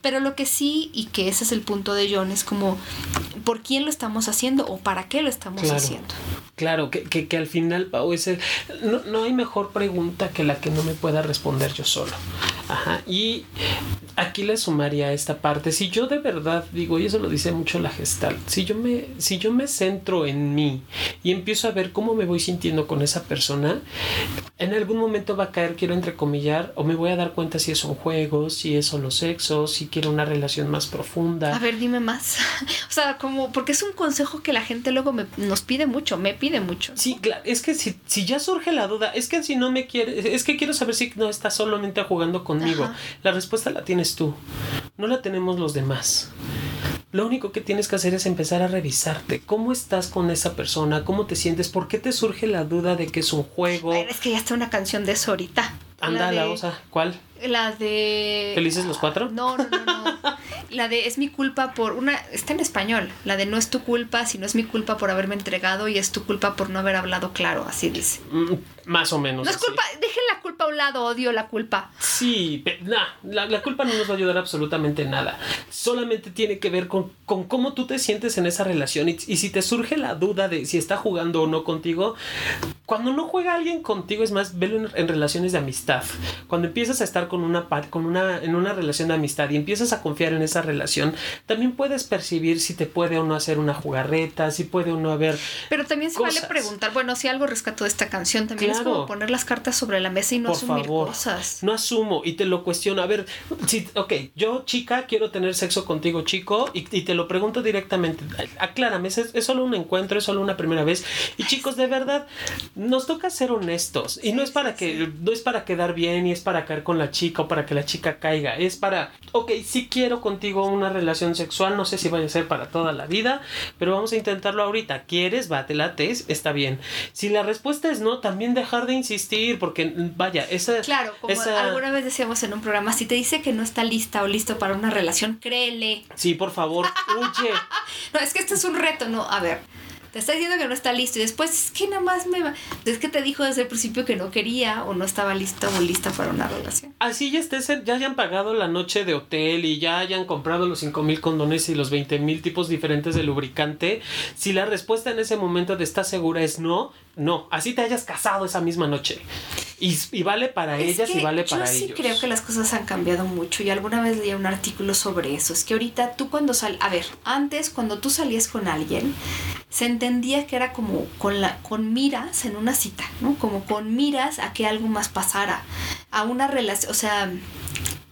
Pero lo que sí, y que ese es el punto de John, es como, ¿por quién lo estamos haciendo o para qué lo estamos haciendo? Claro, que, que, que, al final, Pau, ese, no, no hay mejor pregunta que la que no me pueda responder yo solo. Ajá. Y aquí le sumaría esta parte. Si yo de verdad digo, y eso lo dice mucho la gestal, si yo me, si yo me centro en mí y empiezo a ver cómo me voy sintiendo con esa persona, en algún momento va a caer, quiero entrecomillar, o me voy a dar cuenta si es un juego, si es solo sexo, si quiero una relación más profunda. A ver, dime más. o sea, como, porque es un consejo que la gente luego me, nos pide mucho, me pide mucho. Sí, claro, es que si, si ya surge la duda, es que si no me quiere, es que quiero saber si no está solamente jugando conmigo. La respuesta la tienes tú, no la tenemos los demás. Lo único que tienes que hacer es empezar a revisarte. ¿Cómo estás con esa persona? ¿Cómo te sientes? ¿Por qué te surge la duda de que es un juego? es que ya está una canción de eso ahorita. Anda, la, osa. ¿Cuál? La de. ¿Felices los cuatro? No, no, no, no. la de es mi culpa por una. Está en español. La de no es tu culpa, sino es mi culpa por haberme entregado y es tu culpa por no haber hablado claro. Así dice. Mm, más o menos. No es culpa. Dejen la culpa a un lado. Odio la culpa. Sí, la, la, culpa no nos va a ayudar absolutamente nada. Solamente tiene que ver con, con cómo tú te sientes en esa relación. Y, y si te surge la duda de si está jugando o no contigo, cuando no juega alguien contigo, es más, velo en, en relaciones de amistad. Cuando empiezas a estar con una, con una, en una relación de amistad y empiezas a confiar en esa relación, también puedes percibir si te puede o no hacer una jugarreta, si puede o no haber. Pero también se vale preguntar, bueno, si algo rescató de esta canción, también es como poner las cartas sobre la mesa y no asumir cosas. No asumo y te lo cuestiono. A ver, si, ok, yo chica quiero tener sexo contigo, chico, y, te lo pregunto directamente. Aclárame, es, es solo un encuentro, es solo una primera vez. Y chicos, de verdad, nos toca ser honestos. Y no es para que, no es para quedar bien y es para caer con la chica o para que la chica caiga. Es para, ok, si quiero contigo una relación sexual, no sé si vaya a ser para toda la vida, pero vamos a intentarlo ahorita. ¿Quieres? Bate la test, está bien. Si la respuesta es no, también dejar de insistir, porque vaya, esa. Claro, como alguna vez decíamos en un programa, si te dice que no está lista o listo para una relación, créele. Sí, por favor, huye. no, es que este es un reto, no, a ver te está diciendo que no está listo y después es que nada más me va. Es que te dijo desde el principio que no quería o no estaba listo o lista para una relación. Así ya estés, ya hayan pagado la noche de hotel y ya hayan comprado los 5 mil condones y los 20 mil tipos diferentes de lubricante. Si la respuesta en ese momento de estar segura es no, no. Así te hayas casado esa misma noche. Y, vale para ellas y vale para ellos. Yo sí creo que las cosas han cambiado mucho y alguna vez leí un artículo sobre eso. Es que ahorita tú cuando sal, a ver, antes cuando tú salías con alguien, se entendía que era como con la con miras en una cita, ¿no? Como con miras a que algo más pasara, a una relación, o sea,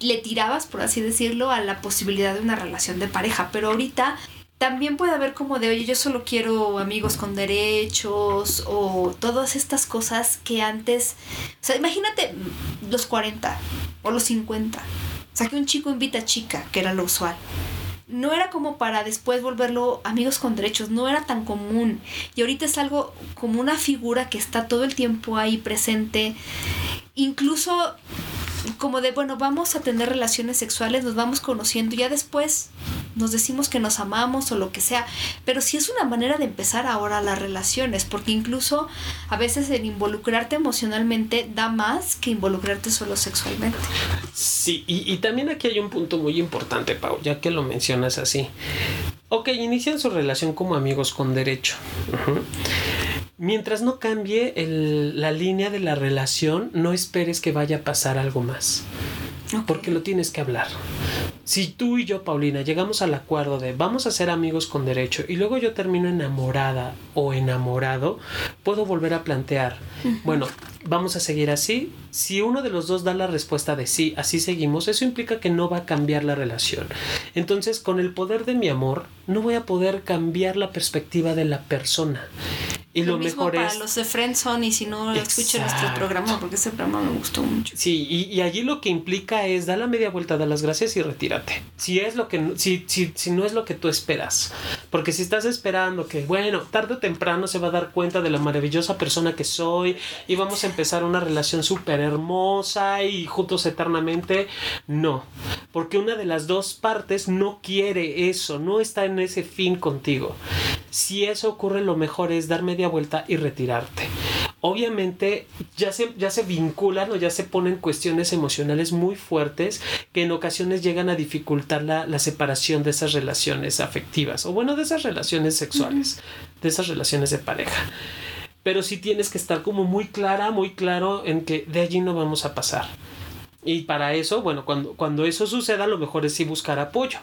le tirabas, por así decirlo, a la posibilidad de una relación de pareja, pero ahorita también puede haber como de, oye, yo solo quiero amigos con derechos o todas estas cosas que antes, o sea, imagínate los 40 o los 50, o sea, que un chico invita a chica, que era lo usual. No era como para después volverlo amigos con derechos, no era tan común. Y ahorita es algo como una figura que está todo el tiempo ahí presente. Incluso como de, bueno, vamos a tener relaciones sexuales, nos vamos conociendo, y ya después nos decimos que nos amamos o lo que sea, pero sí es una manera de empezar ahora las relaciones, porque incluso a veces el involucrarte emocionalmente da más que involucrarte solo sexualmente. Sí, y, también aquí hay un punto muy importante, Pau, ya que lo mencionas así. Ok, inician su relación como amigos con derecho. Mientras no cambie la línea de la relación, no esperes que vaya a pasar algo más. Porque lo tienes que hablar. Si tú y yo, Paulina, llegamos al acuerdo de vamos a ser amigos con derecho y luego yo termino enamorada o enamorado, puedo volver a plantear, bueno, vamos a seguir así. Si uno de los dos da la respuesta de sí, así seguimos, eso implica que no va a cambiar la relación. Entonces, con el poder de mi amor, no voy a poder cambiar la perspectiva de la persona. Y lo, mismo mejor para los de Friendzone y si no escuchen nuestro programa porque ese programa me gustó mucho. Sí, y, allí lo que implica es dar la media vuelta, dar las gracias y Si es lo que si, si, si no es lo que tú esperas. Porque si estás esperando que, bueno, tarde o temprano se va a dar cuenta de la maravillosa persona que soy y vamos a empezar una relación súper hermosa y juntos eternamente, no. Porque una de las dos partes no quiere eso, no está en ese fin contigo. Si eso ocurre, lo mejor es dar media vuelta y retirarte. Obviamente ya se, ya se vinculan o ya se ponen cuestiones emocionales muy fuertes que en ocasiones llegan a dificultar la, la separación de esas relaciones afectivas o bueno, de esas relaciones sexuales, de esas relaciones de pareja pero sí tienes que estar como muy clara, muy claro en que de allí no vamos a pasar. Y para eso, bueno, cuando, cuando eso suceda, lo mejor es sí buscar apoyo,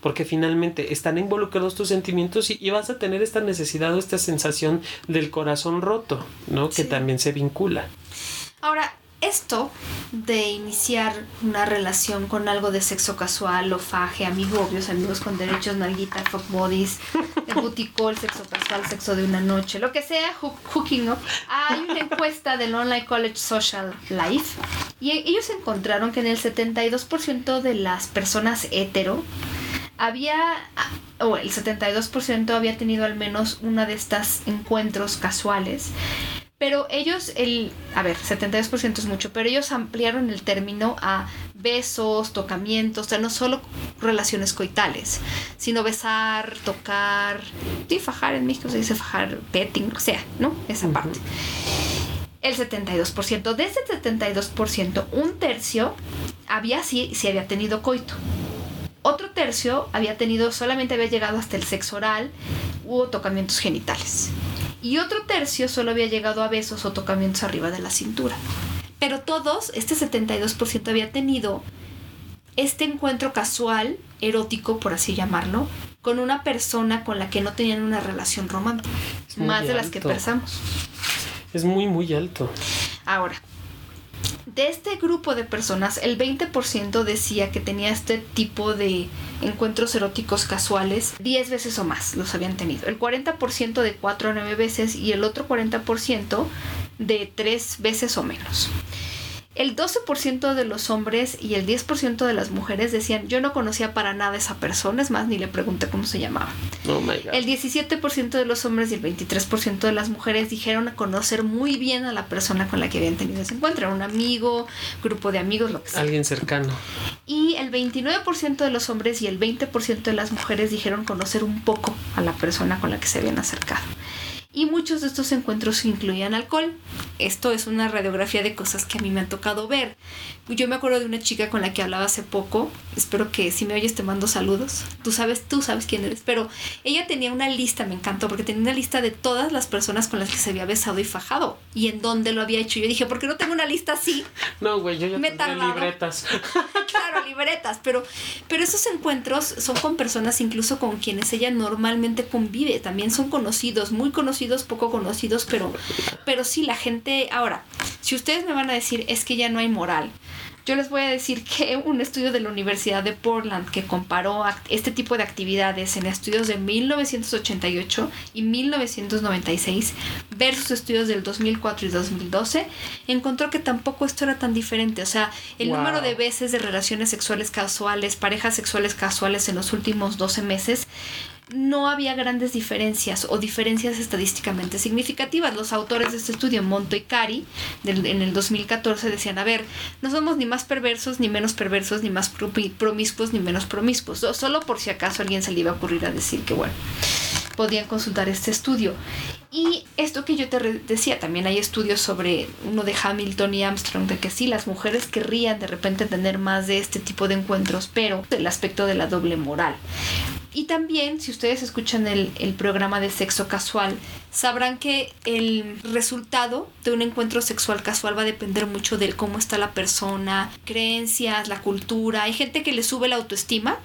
porque finalmente están involucrados tus sentimientos y, vas a tener esta necesidad o esta sensación del corazón roto, ¿no? Que también se vincula. Ahora, esto de iniciar una relación con algo de sexo casual, faje, amigos obvios, amigos con derechos, nalguita, fuck bodies, el sexo casual, sexo de una noche, lo que sea, hooking up. Hay una encuesta del Online College Social Life y ellos encontraron que en el 72% de las personas hetero había, o el 72% había tenido al menos una de estas encuentros casuales pero ellos, el, a ver, 72% es mucho, pero ellos ampliaron el término a besos, tocamientos, o sea, no solo relaciones coitales, sino besar, tocar, y fajar en México se dice fajar, petting, o sea, ¿no? Esa parte. El 72%, de ese 72%, un tercio había sí, sí había tenido coito. Otro tercio había tenido, solamente había llegado hasta el sexo oral u tocamientos genitales y otro tercio solo había llegado a besos o tocamientos arriba de la cintura. Pero todos, este 72% había tenido este encuentro casual, erótico, por así llamarlo, con una persona con la que no tenían una relación romántica, más de las que pensamos. Es muy, muy alto. Ahora, de este grupo de personas, el 20% decía que tenía este tipo de encuentros eróticos casuales 10 veces o más los habían tenido. El 40% de 4 a 9 veces y el otro 40% de 3 veces o menos. El 12% de los hombres y el 10% de las mujeres decían, yo no conocía para nada a esa persona, es más, ni le pregunté cómo se llamaba. Oh el 17% de los hombres y el 23% de las mujeres dijeron conocer muy bien a la persona con la que habían tenido ese encuentro, un amigo, grupo de amigos, lo que sea. Alguien cercano. Y el 29% de los hombres y el 20% de las mujeres dijeron conocer un poco a la persona con la que se habían acercado. Y muchos de estos encuentros incluían alcohol. Esto es una radiografía de cosas que a mí me han tocado ver. Yo me acuerdo de una chica con la que hablaba hace poco, espero que si me oyes te mando saludos, tú sabes, tú sabes quién eres, pero ella tenía una lista, me encantó, porque tenía una lista de todas las personas con las que se había besado y fajado y en dónde lo había hecho. Yo dije, ¿por qué no tengo una lista así? No, güey, yo ya me libretas. claro, libretas, pero, pero esos encuentros son con personas incluso con quienes ella normalmente convive, también son conocidos, muy conocidos, poco conocidos, pero, pero sí, la gente, ahora, si ustedes me van a decir, es que ya no hay moral, yo les voy a decir que un estudio de la Universidad de Portland que comparó este tipo de actividades en estudios de 1988 y 1996 versus estudios del 2004 y 2012, encontró que tampoco esto era tan diferente. O sea, el número de veces de relaciones sexuales casuales, parejas sexuales casuales en los últimos 12 meses no había grandes diferencias o diferencias estadísticamente significativas. Los autores de este estudio, Monto y Cari, en el 2014 decían, a ver, no somos ni más perversos, ni menos perversos, ni más promiscuos, ni menos promiscuos. Solo por si acaso alguien se le iba a ocurrir a decir que, bueno, podían consultar este estudio. Y esto que yo te decía, también hay estudios sobre uno de Hamilton y Armstrong, de que sí, las mujeres querrían de repente tener más de este tipo de encuentros, pero el aspecto de la doble moral. Y también, si ustedes escuchan el, el, programa de sexo casual, sabrán que el resultado de un encuentro sexual casual va a depender mucho de cómo está la persona, creencias, la cultura. Hay gente que le sube la autoestima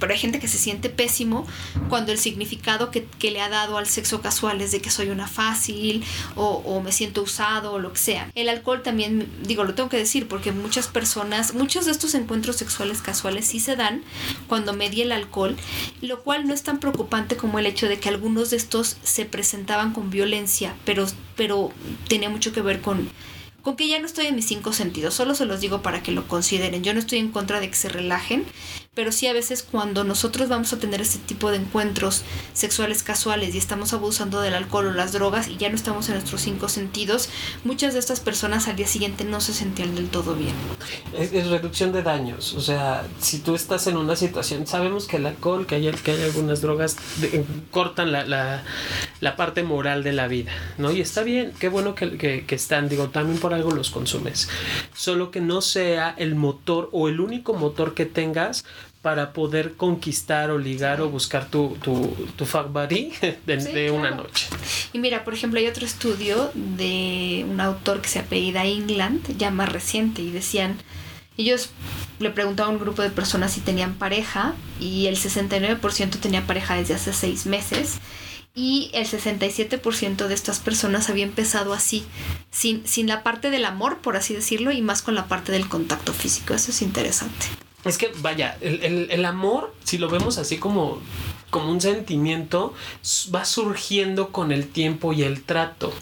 pero hay gente que se siente pésimo cuando el significado que, le ha dado al sexo casual es de que soy una fácil o, me siento usado o lo que sea. El alcohol también, digo, lo tengo que decir porque muchas personas, muchos de estos encuentros sexuales casuales sí se dan cuando media el alcohol, lo cual no es tan preocupante como el hecho de que algunos de estos se presentaban con violencia, pero, pero tenía mucho que ver con con que ya no estoy en mis cinco sentidos, solo se los digo para que lo consideren. Yo no estoy en contra de que se relajen, pero sí a veces cuando nosotros vamos a tener este tipo de encuentros sexuales casuales y estamos abusando del alcohol o las drogas y ya no estamos en nuestros cinco sentidos, muchas de estas personas al día siguiente no se sentían del todo bien. Es, reducción de daños, o sea, si tú estás en una situación, sabemos que el alcohol, que hay, que hay algunas drogas, cortan la, la, la, parte moral de la vida, ¿no? Y está bien, qué bueno que, que, que están, digo, también por algo los consumes, solo que no sea el motor o el único motor que tengas para poder conquistar o ligar o buscar tu, tu, tu fuck buddy de, una noche. Y mira, por ejemplo, hay otro estudio de un autor que se apellida England, ya más reciente, y decían, ellos le preguntaban a un grupo de personas si tenían pareja y el 69% tenía pareja desde hace seis meses y el 67% de estas personas había empezado así, sin, sin la parte del amor, por así decirlo, y más con la parte del contacto físico. Eso es interesante. Es que, vaya, el, amor, si lo vemos así como, como un sentimiento, va surgiendo con el tiempo y el trato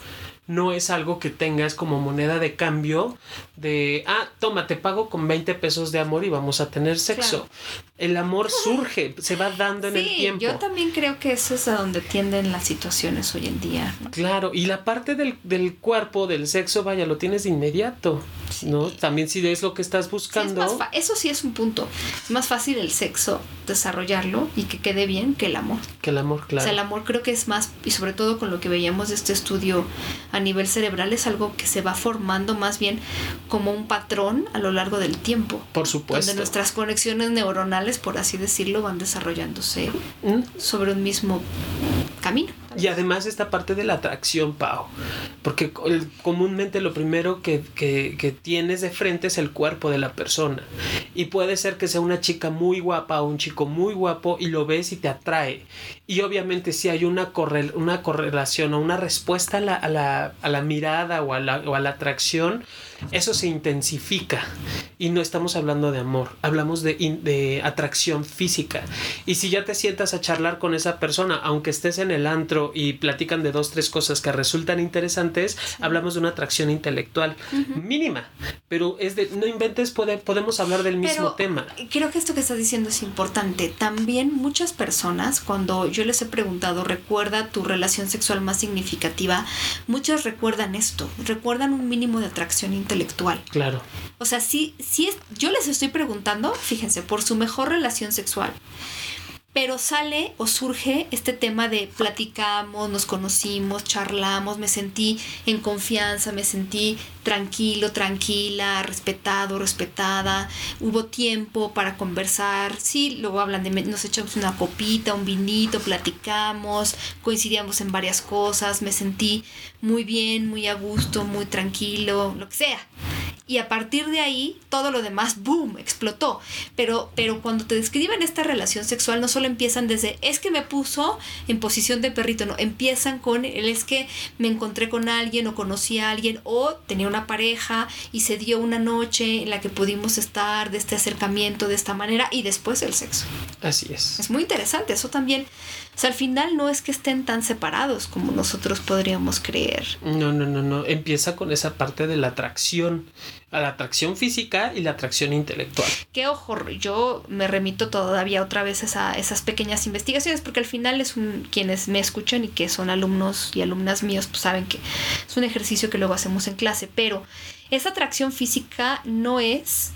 no es algo que tengas como moneda de cambio de, ah, toma, te pago con 20 pesos de amor y vamos a tener sexo. El amor surge, se va dando en el tiempo. Yo también creo que eso es a donde tienden las situaciones hoy en día. Claro, y la parte del, del, cuerpo, del sexo, vaya, lo tienes de inmediato. ¿no? También si es lo que estás buscando. eso sí es un punto. Es más fácil el sexo, desarrollarlo y que quede bien que el amor. Que el amor, claro. O sea, el amor creo que es más, y sobre todo con lo que veíamos de este estudio a nivel cerebral es algo que se va formando más bien como un patrón a lo largo del tiempo. Por supuesto. Donde nuestras conexiones neuronales, por así decirlo, van desarrollándose mm. sobre un mismo camino. Y además esta parte de la atracción, Pau. Porque comúnmente lo primero que, que, tienes de frente es el cuerpo de la persona. Y puede ser que sea una chica muy guapa o un chico muy guapo y lo ves y te atrae. Y obviamente si hay una, una correlación o una respuesta a la, a la, a la mirada o a la, o a la atracción, eso se intensifica. Y no estamos hablando de amor, hablamos de, de atracción física. Y si ya te sientas a charlar con esa persona, aunque estés en el antro y platican de dos, tres cosas que resultan interesantes, hablamos de una atracción intelectual mínima. Pero es de, no inventes, puede, podemos hablar del mismo tema. Creo que esto que estás diciendo es importante. También muchas personas, cuando yo les he preguntado, recuerda tu relación sexual más significativa, muchas recuerdan esto, recuerdan un mínimo de atracción intelectual. Claro. O sea, si, si es, yo les estoy preguntando, fíjense, por su mejor relación sexual. Pero sale o surge este tema de platicamos, nos conocimos, charlamos, me sentí en confianza, me sentí tranquilo, tranquila, respetado, respetada, hubo tiempo para conversar, sí, luego hablan de, nos echamos una copita, un vinito, platicamos, coincidíamos en varias cosas, me sentí muy bien, muy a gusto, muy tranquilo, lo que sea y a partir de ahí todo lo demás, boom, explotó. Pero, pero cuando te describen esta relación sexual, no solo empiezan desde, es que me puso en posición de perrito, no, empiezan con, el es que me encontré con alguien o conocí a alguien o tenía una pareja y se dio una noche en la que pudimos estar de este acercamiento de esta manera y después el sexo. Así es. Es muy interesante, eso también o sea, al final no es que estén tan separados como nosotros podríamos creer. No, no, no, no. Empieza con esa parte de la atracción, a la atracción física y la atracción intelectual. Qué ojo, yo me remito todavía otra vez a esas pequeñas investigaciones porque al final es un, quienes me escuchan y que son alumnos y alumnas míos, pues saben que es un ejercicio que luego hacemos en clase, pero esa atracción física no es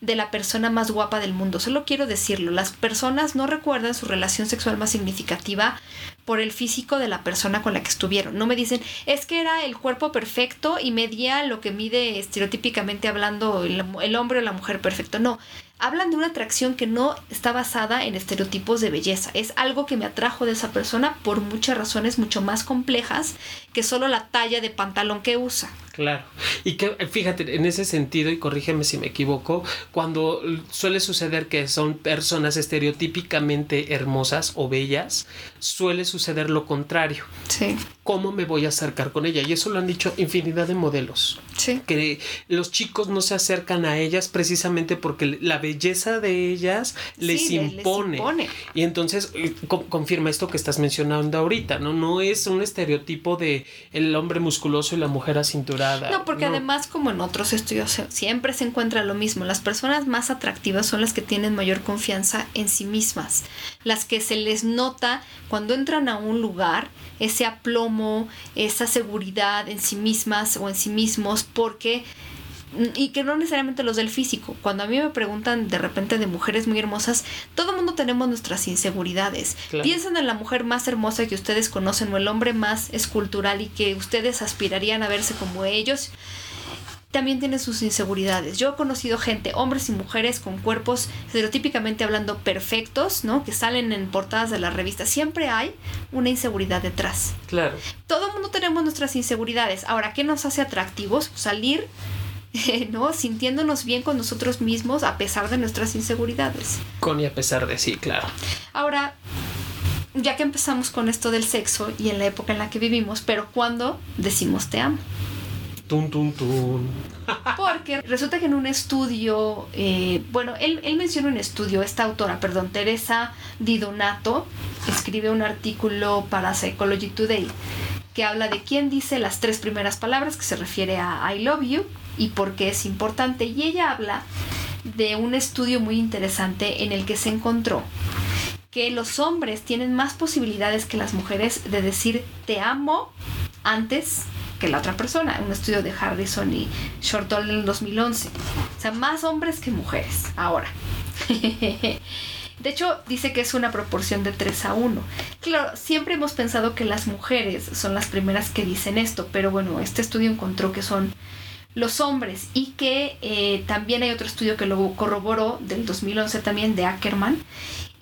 de la persona más guapa del mundo. Solo quiero decirlo, las personas no recuerdan su relación sexual más significativa por el físico de la persona con la que estuvieron. No me dicen, es que era el cuerpo perfecto y medía lo que mide estereotípicamente hablando el, hombre o la mujer perfecto. No, hablan de una atracción que no está basada en estereotipos de belleza. Es algo que me atrajo de esa persona por muchas razones mucho más complejas que solo la talla de pantalón que usa. Claro. Y que fíjate, en ese sentido, y corrígeme si me equivoco, cuando suele suceder que son personas estereotípicamente hermosas o bellas, suele suceder lo contrario. Sí. ¿Cómo me voy a acercar con ella? Y eso lo han dicho infinidad de modelos. Sí. Que los chicos no se acercan a ellas precisamente porque la belleza de ellas les, impone. Y entonces eh, confirma esto que estás mencionando ahorita, ¿no? No es un estereotipo de el hombre musculoso y la mujer acinturada. No, porque además, como en otros estudios, siempre se encuentra lo mismo. Las personas más atractivas son las que tienen mayor confianza en sí mismas. Las que se les nota cuando entran a un lugar ese aplomo, esa seguridad en sí mismas o en sí mismos, porque y que no necesariamente los del físico. Cuando a mí me preguntan de repente de mujeres muy hermosas, todo el mundo tenemos nuestras inseguridades. Piensan en la mujer más hermosa que ustedes conocen o el hombre más escultural y que ustedes aspirarían a verse como ellos. También tiene sus inseguridades. Yo he conocido gente, hombres y mujeres con cuerpos estereotípicamente hablando perfectos, ¿no? Que salen en portadas de las revistas. Siempre hay una inseguridad detrás. Claro. Todo el mundo tenemos nuestras inseguridades. Ahora, ¿qué nos hace atractivos? Salir ¿no? Sintiéndonos bien con nosotros mismos a pesar de nuestras inseguridades. Con y a pesar de sí, claro. Ahora, ya que empezamos con esto del sexo y en la época en la que vivimos, pero ¿cuándo decimos te amo? Tun, tun, tun. Porque resulta que en un estudio, eh, bueno, él, él, menciona un estudio, esta autora, perdón, Teresa Di Donato, escribe un artículo para Psychology Today que habla de quién dice las tres primeras palabras, que se refiere a I love you y por qué es importante. Y ella habla de un estudio muy interesante en el que se encontró que los hombres tienen más posibilidades que las mujeres de decir te amo antes que la otra persona. Un estudio de Harrison y Shortall en el 2011. O sea, más hombres que mujeres. Ahora. De hecho, dice que es una proporción de 3 a 1. Claro, siempre hemos pensado que las mujeres son las primeras que dicen esto, pero bueno, este estudio encontró que son los hombres y que eh, también hay otro estudio que lo corroboró del 2011 también de Ackerman.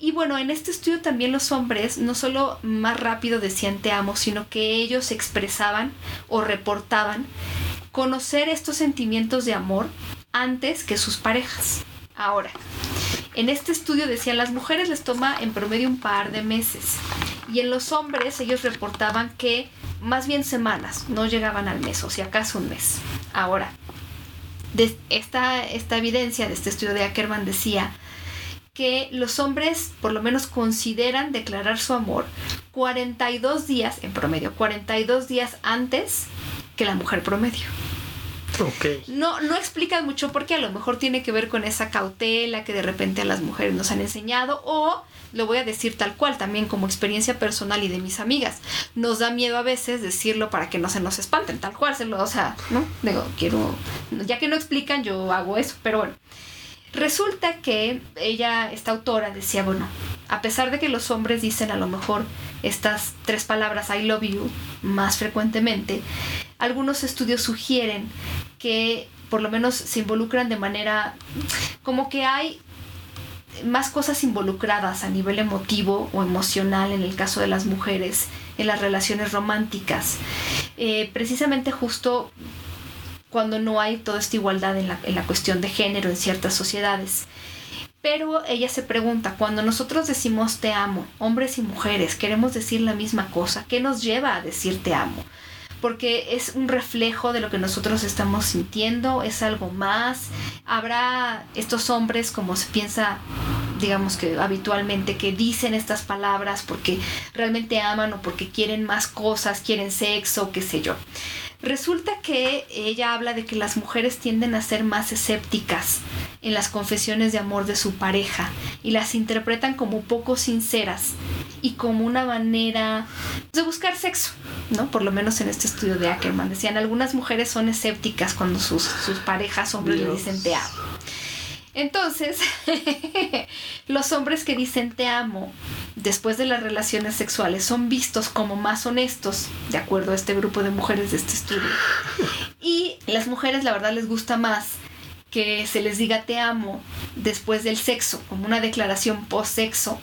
Y bueno, en este estudio también los hombres no solo más rápido decían te amo, sino que ellos expresaban o reportaban conocer estos sentimientos de amor antes que sus parejas. Ahora, en este estudio decían las mujeres les toma en promedio un par de meses y en los hombres ellos reportaban que más bien semanas, no llegaban al mes o si acaso un mes. Ahora, de esta, esta evidencia de este estudio de Ackerman decía que los hombres por lo menos consideran declarar su amor 42 días en promedio, 42 días antes que la mujer promedio. No, no explican mucho porque a lo mejor tiene que ver con esa cautela que de repente a las mujeres nos han enseñado o lo voy a decir tal cual también como experiencia personal y de mis amigas. Nos da miedo a veces decirlo para que no se nos espanten, tal cual, se lo, o sea, ¿no? Digo, quiero, ya que no explican, yo hago eso, pero bueno. Resulta que ella, esta autora, decía, bueno, a pesar de que los hombres dicen a lo mejor estas tres palabras I love you más frecuentemente, algunos estudios sugieren que por lo menos se involucran de manera como que hay más cosas involucradas a nivel emotivo o emocional en el caso de las mujeres en las relaciones románticas. Eh, precisamente justo cuando no hay toda esta igualdad en la, en la cuestión de género en ciertas sociedades. Pero ella se pregunta, cuando nosotros decimos te amo, hombres y mujeres, queremos decir la misma cosa, ¿qué nos lleva a decir te amo? Porque es un reflejo de lo que nosotros estamos sintiendo, es algo más. Habrá estos hombres, como se piensa, digamos que habitualmente, que dicen estas palabras porque realmente aman o porque quieren más cosas, quieren sexo, qué sé yo. Resulta que ella habla de que las mujeres tienden a ser más escépticas en las confesiones de amor de su pareja y las interpretan como poco sinceras y como una manera de buscar sexo, ¿no? Por lo menos en este estudio de Ackerman decían, algunas mujeres son escépticas cuando sus, sus parejas hombres le dicen te amo. Entonces, los hombres que dicen te amo después de las relaciones sexuales son vistos como más honestos, de acuerdo a este grupo de mujeres de este estudio. Y las mujeres, la verdad, les gusta más que se les diga te amo después del sexo, como una declaración post-sexo,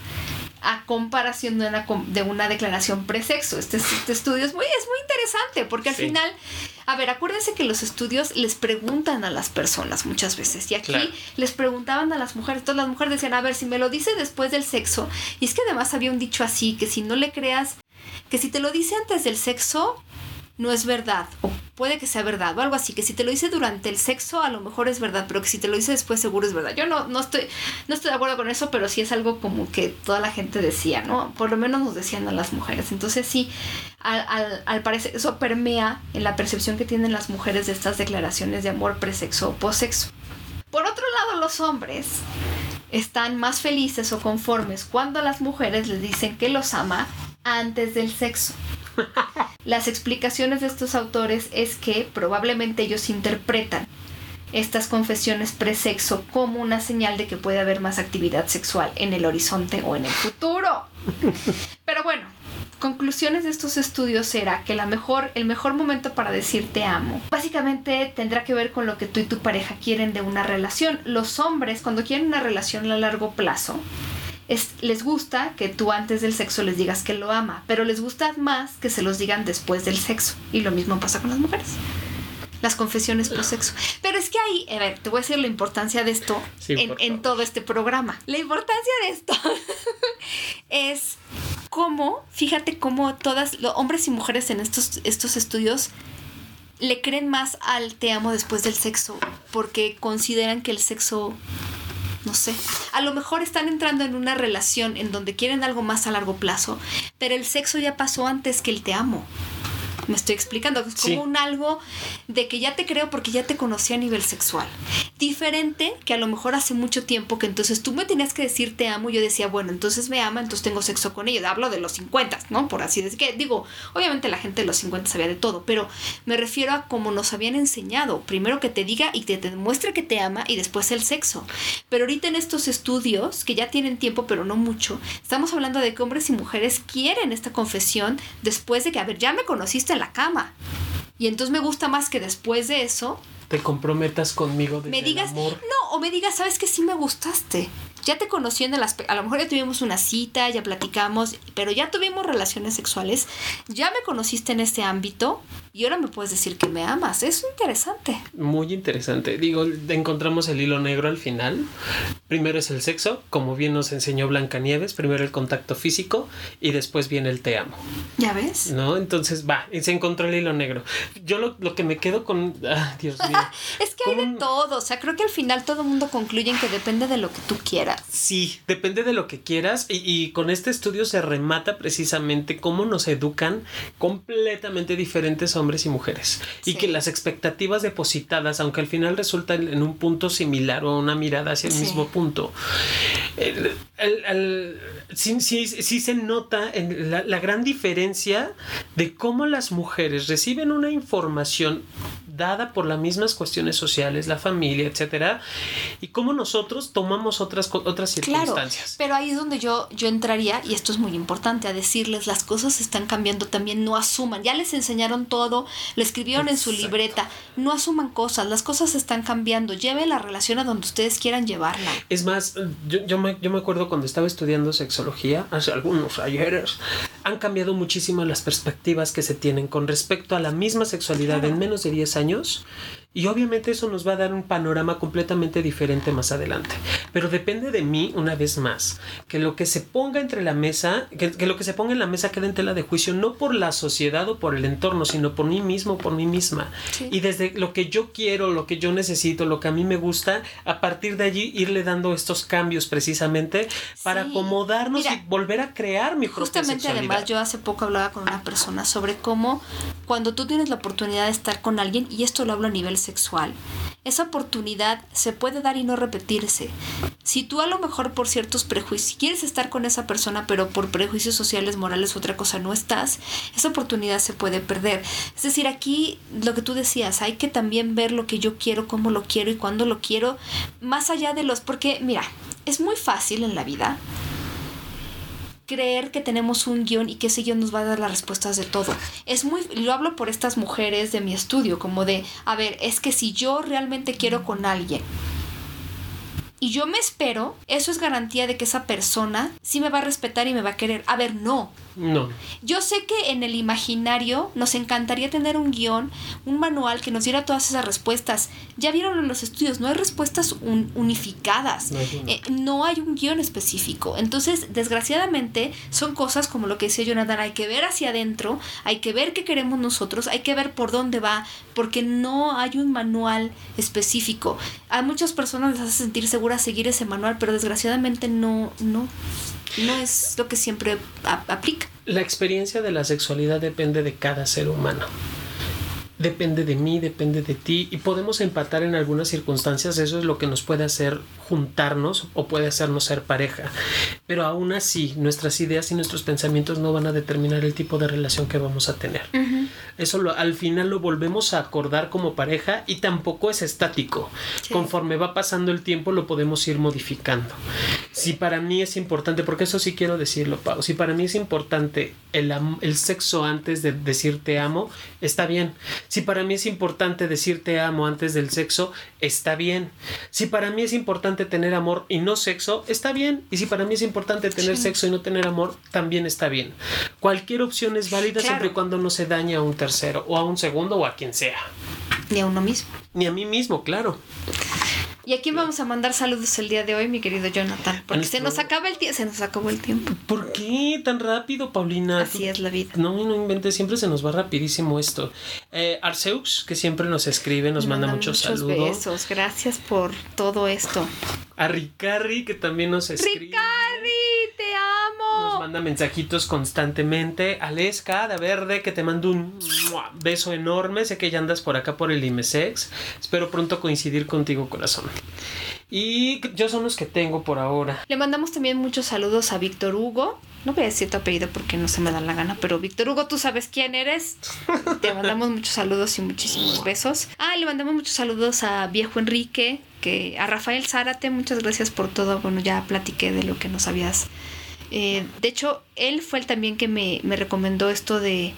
a comparación de una, de una declaración presexo. Este, este estudio es muy, es muy interesante porque al final, a ver, acuérdense que los estudios les preguntan a las personas muchas veces y aquí les preguntaban a las mujeres, todas las mujeres decían, a ver, si me lo dice después del sexo, y es que además había un dicho así, que si no le creas, que si te lo dice antes del sexo, no es verdad, o puede que sea verdad, o algo así, que si te lo dice durante el sexo, a lo mejor es verdad, pero que si te lo dice después, seguro es verdad. Yo no, no, estoy, no estoy de acuerdo con eso, pero sí es algo como que toda la gente decía, ¿no? Por lo menos nos decían a las mujeres. Entonces sí, al, al, parecer, eso permea en la percepción que tienen las mujeres de estas declaraciones de amor presexo o posexo. Por otro lado, los hombres están más felices o conformes cuando las mujeres les dicen que los ama antes del sexo. Las explicaciones de estos autores es que probablemente ellos interpretan estas confesiones presexo como una señal de que puede haber más actividad sexual en el horizonte o en el futuro. Pero bueno, conclusiones de estos estudios será que la mejor, el mejor momento para decir te amo básicamente tendrá que ver con lo que tú y tu pareja quieren de una relación. Los hombres cuando quieren una relación a largo plazo les gusta que tú antes del sexo les digas que lo ama, pero les gusta más que se los digan después del sexo. Y lo mismo pasa con las mujeres. Las confesiones por sexo. Pero es que ahí, a ver, te voy a decir la importancia de esto en, todo este programa. La importancia de esto es cómo, fíjate cómo todas, los hombres y mujeres en estos, estos estudios le creen más al te amo después del sexo, porque consideran que el sexo no sé. A lo mejor están entrando en una relación en donde quieren algo más a largo plazo, pero el sexo ya pasó antes que el te amo. Me estoy explicando, es como un algo de que ya te creo porque ya te conocí a nivel sexual. Diferente que a lo mejor hace mucho tiempo que entonces tú me tenías que decir te amo y yo decía, bueno, entonces me ama, entonces tengo sexo con ella. Hablo de los 50, ¿no? Por así decir. Que digo, obviamente la gente de los 50 sabía de todo, pero me refiero a como nos habían enseñado. Primero que te diga y te demuestre que te ama y después el sexo. Pero ahorita en estos estudios, que ya tienen tiempo pero no mucho, estamos hablando de que hombres y mujeres quieren esta confesión después de que, a ver, ya me conociste la cama. Y entonces me gusta más que después de eso te comprometas conmigo me digas no o me digas sabes que sí me gustaste. Ya te conocí en el aspecto, a lo mejor ya tuvimos una cita, ya platicamos, pero ya tuvimos relaciones sexuales, ya me conociste en este ámbito y ahora me puedes decir que me amas. Es interesante. Muy interesante. Digo, encontramos el hilo negro al final. Primero es el sexo, como bien nos enseñó Blancanieves, primero el contacto físico y después viene el te amo. ¿Ya ves? ¿No? Entonces, va, y se encontró el hilo negro. Yo lo, que me quedo con... Ah, Dios mío. es que hay de todo. O sea, creo que al final todo el mundo concluye en que depende de lo que tú quieras. Sí, depende de lo que quieras y, con este estudio se remata precisamente cómo nos educan completamente diferentes hombres y mujeres. Y que las expectativas depositadas, aunque al final resultan en un punto similar o una mirada hacia el mismo punto, sí, sí, se nota en la, la gran diferencia de cómo las mujeres reciben una información dada por las mismas cuestiones sociales, la familia, etcétera, y cómo nosotros tomamos otras, otras circunstancias. Claro, pero ahí es donde yo, yo entraría, y esto es muy importante, a decirles, las cosas están cambiando también, no asuman, ya les enseñaron todo, lo escribieron en su libreta, no asuman cosas, las cosas están cambiando, lleven la relación a donde ustedes quieran llevarla. Es más, yo, yo, me, yo me acuerdo cuando estaba estudiando sexología, hace algunos ayeres, han cambiado muchísimo las perspectivas que se tienen con respecto a la misma sexualidad en menos de 10 años años y obviamente eso nos va a dar un panorama completamente diferente más adelante. Pero depende de mí, una vez más, que lo que se ponga entre la mesa, que, lo que se ponga en la mesa quede en tela de juicio, no por la sociedad o por el entorno, sino por mí mismo, por mí misma. Y desde lo que yo quiero, lo que yo necesito, lo que a mí me gusta, a partir de allí irle dando estos cambios precisamente para acomodarnos y volver a crear mi propia Justamente además yo hace poco hablaba con una persona sobre cómo cuando tú tienes la oportunidad de estar con alguien, y esto lo hablo a nivel sexual, esa oportunidad se puede dar y no repetirse. Si tú a lo mejor por ciertos prejuicios, quieres estar con esa persona, pero por prejuicios sociales, morales, otra cosa no estás, esa oportunidad se puede perder. Es decir, aquí lo que tú decías, hay que también ver lo que yo quiero, cómo lo quiero y cuándo lo quiero, más allá de los, porque mira, es muy fácil en la vida creer que tenemos un guion y que ese guion nos va a dar las respuestas de todo. Es muy, lo hablo por estas mujeres de mi estudio, como de, a ver, es que si yo realmente quiero con alguien, y yo me espero, eso es garantía de que esa persona sí me va a respetar y me va a querer. A ver, no. No. Yo sé que en el imaginario nos encantaría tener un guion, un manual que nos diera todas esas respuestas. Ya vieron en los estudios, no hay respuestas unificadas. Eh, no, hay un guion específico. Entonces, desgraciadamente, son cosas como lo que decía Jonathan, hay que ver hacia adentro, hay que ver qué queremos nosotros, hay que ver por dónde va, porque no hay un manual específico. A muchas personas les hace sentir seguras seguir ese manual, pero desgraciadamente no, no, no es lo que siempre aplica. La experiencia de la sexualidad depende de cada ser humano depende de mí, depende de ti y podemos empatar en algunas circunstancias, eso es lo que nos puede hacer juntarnos o puede hacernos ser pareja, pero aún así nuestras ideas y nuestros pensamientos no van a determinar el tipo de relación que vamos a tener. Eso lo, al final lo volvemos a acordar como pareja y tampoco es estático. Conforme va pasando el tiempo lo podemos ir modificando. Si para mí es importante, porque eso sí quiero decirlo, Pau, si para mí es importante el, el sexo antes de decir te amo, está bien. Si para mí es importante decir te amo antes del sexo, está bien. Si para mí es importante tener amor y no sexo, está bien. Y si para mí es importante tener sexo y no tener amor, también está bien. Cualquier opción es válida siempre y cuando no se dañe a un tercero o a un segundo o a quien sea. Ni a uno mismo. Ni a mí mismo, claro. ¿Y a quién vamos a mandar saludos el día de hoy, mi querido Jonathan? Porque se nos acaba el tiempo, se nos acabó el tiempo. ¿Por qué tan rápido, Paulina? Así es la vida. No, no inventes, siempre se nos va rapidísimo esto. Eh, Arceus, que siempre nos escribe, nos manda, muchos, saludos. besos, gracias por todo esto. A Ricarri, que también nos escribe. ¡Ricarri, te amo! Nos manda mensajitos constantemente. Aleska, de Verde, que te mando un beso enorme. Sé que ya andas por acá por el IMESEX. Espero pronto coincidir contigo, corazón. Y yo son los que tengo por ahora. Le mandamos también muchos saludos a Víctor Hugo. No voy a decir tu apellido porque no se me da la gana, pero Víctor Hugo, tú sabes quién eres. Te mandamos muchos saludos y muchísimos besos. Ah, le mandamos muchos saludos a Viejo Enrique, que a Rafael Zárate, muchas gracias por todo. Bueno, ya platiqué de lo que nos habías. Eh, de hecho, él fue el también que me, me recomendó esto de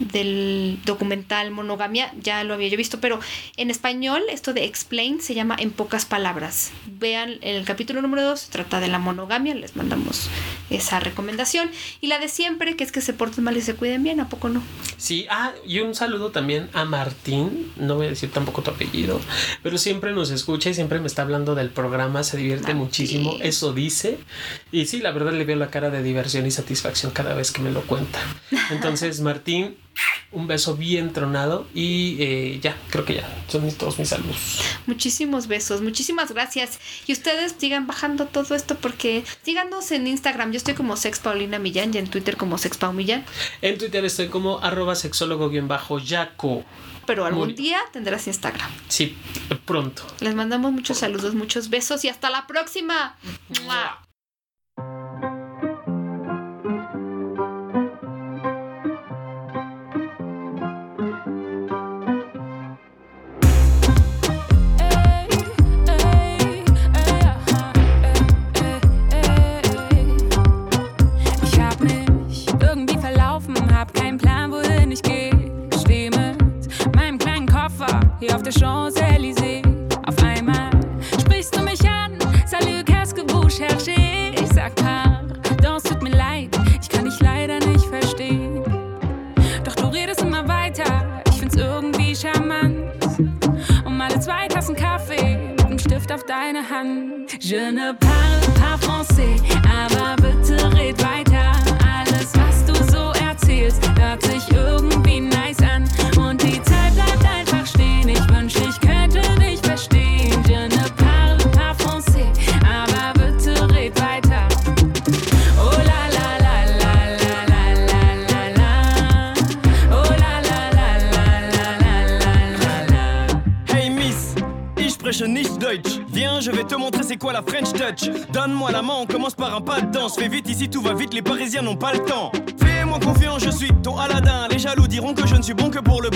del documental Monogamia, ya lo había yo visto, pero en español esto de Explain se llama En pocas palabras. Vean el capítulo número 2, se trata de la monogamia, les mandamos esa recomendación. Y la de siempre, que es que se porten mal y se cuiden bien, ¿a poco no? Sí, ah, y un saludo también a Martín, no voy a decir tampoco tu apellido, pero siempre nos escucha y siempre me está hablando del programa, se divierte muchísimo, eso dice. Y sí, la verdad le veo la cara de diversión y satisfacción cada vez que me lo cuenta. Entonces, Martín, un beso bien tronado y eh, ya, creo que ya, son todos mis saludos. Muchísimos besos, muchísimas gracias. Y ustedes sigan bajando todo esto porque síganos en Instagram, yo estoy como Sex Paulina Millán y en Twitter como Sex Millán. En Twitter estoy como arroba sexólogo-yaco. Pero algún día tendrás Instagram. Sí, pronto. Les mandamos muchos saludos, muchos besos y hasta la próxima. n'ont pas le temps. Fais-moi confiance, je suis ton Aladdin. Les jaloux diront que je ne suis bon que pour le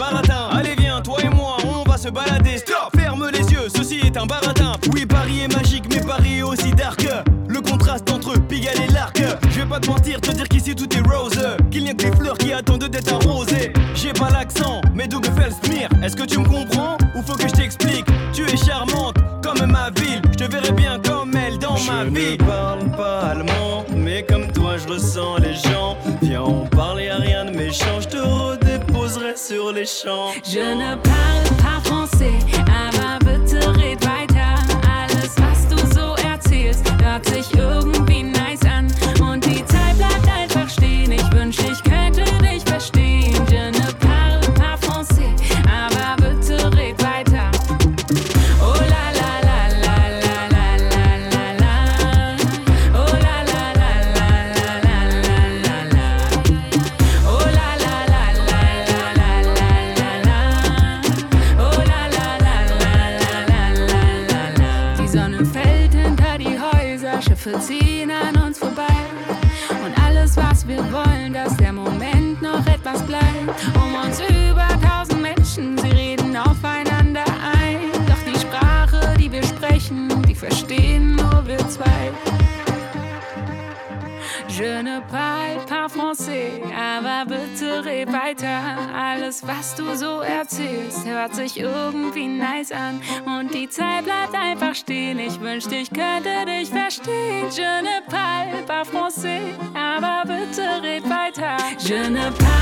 Je ne parle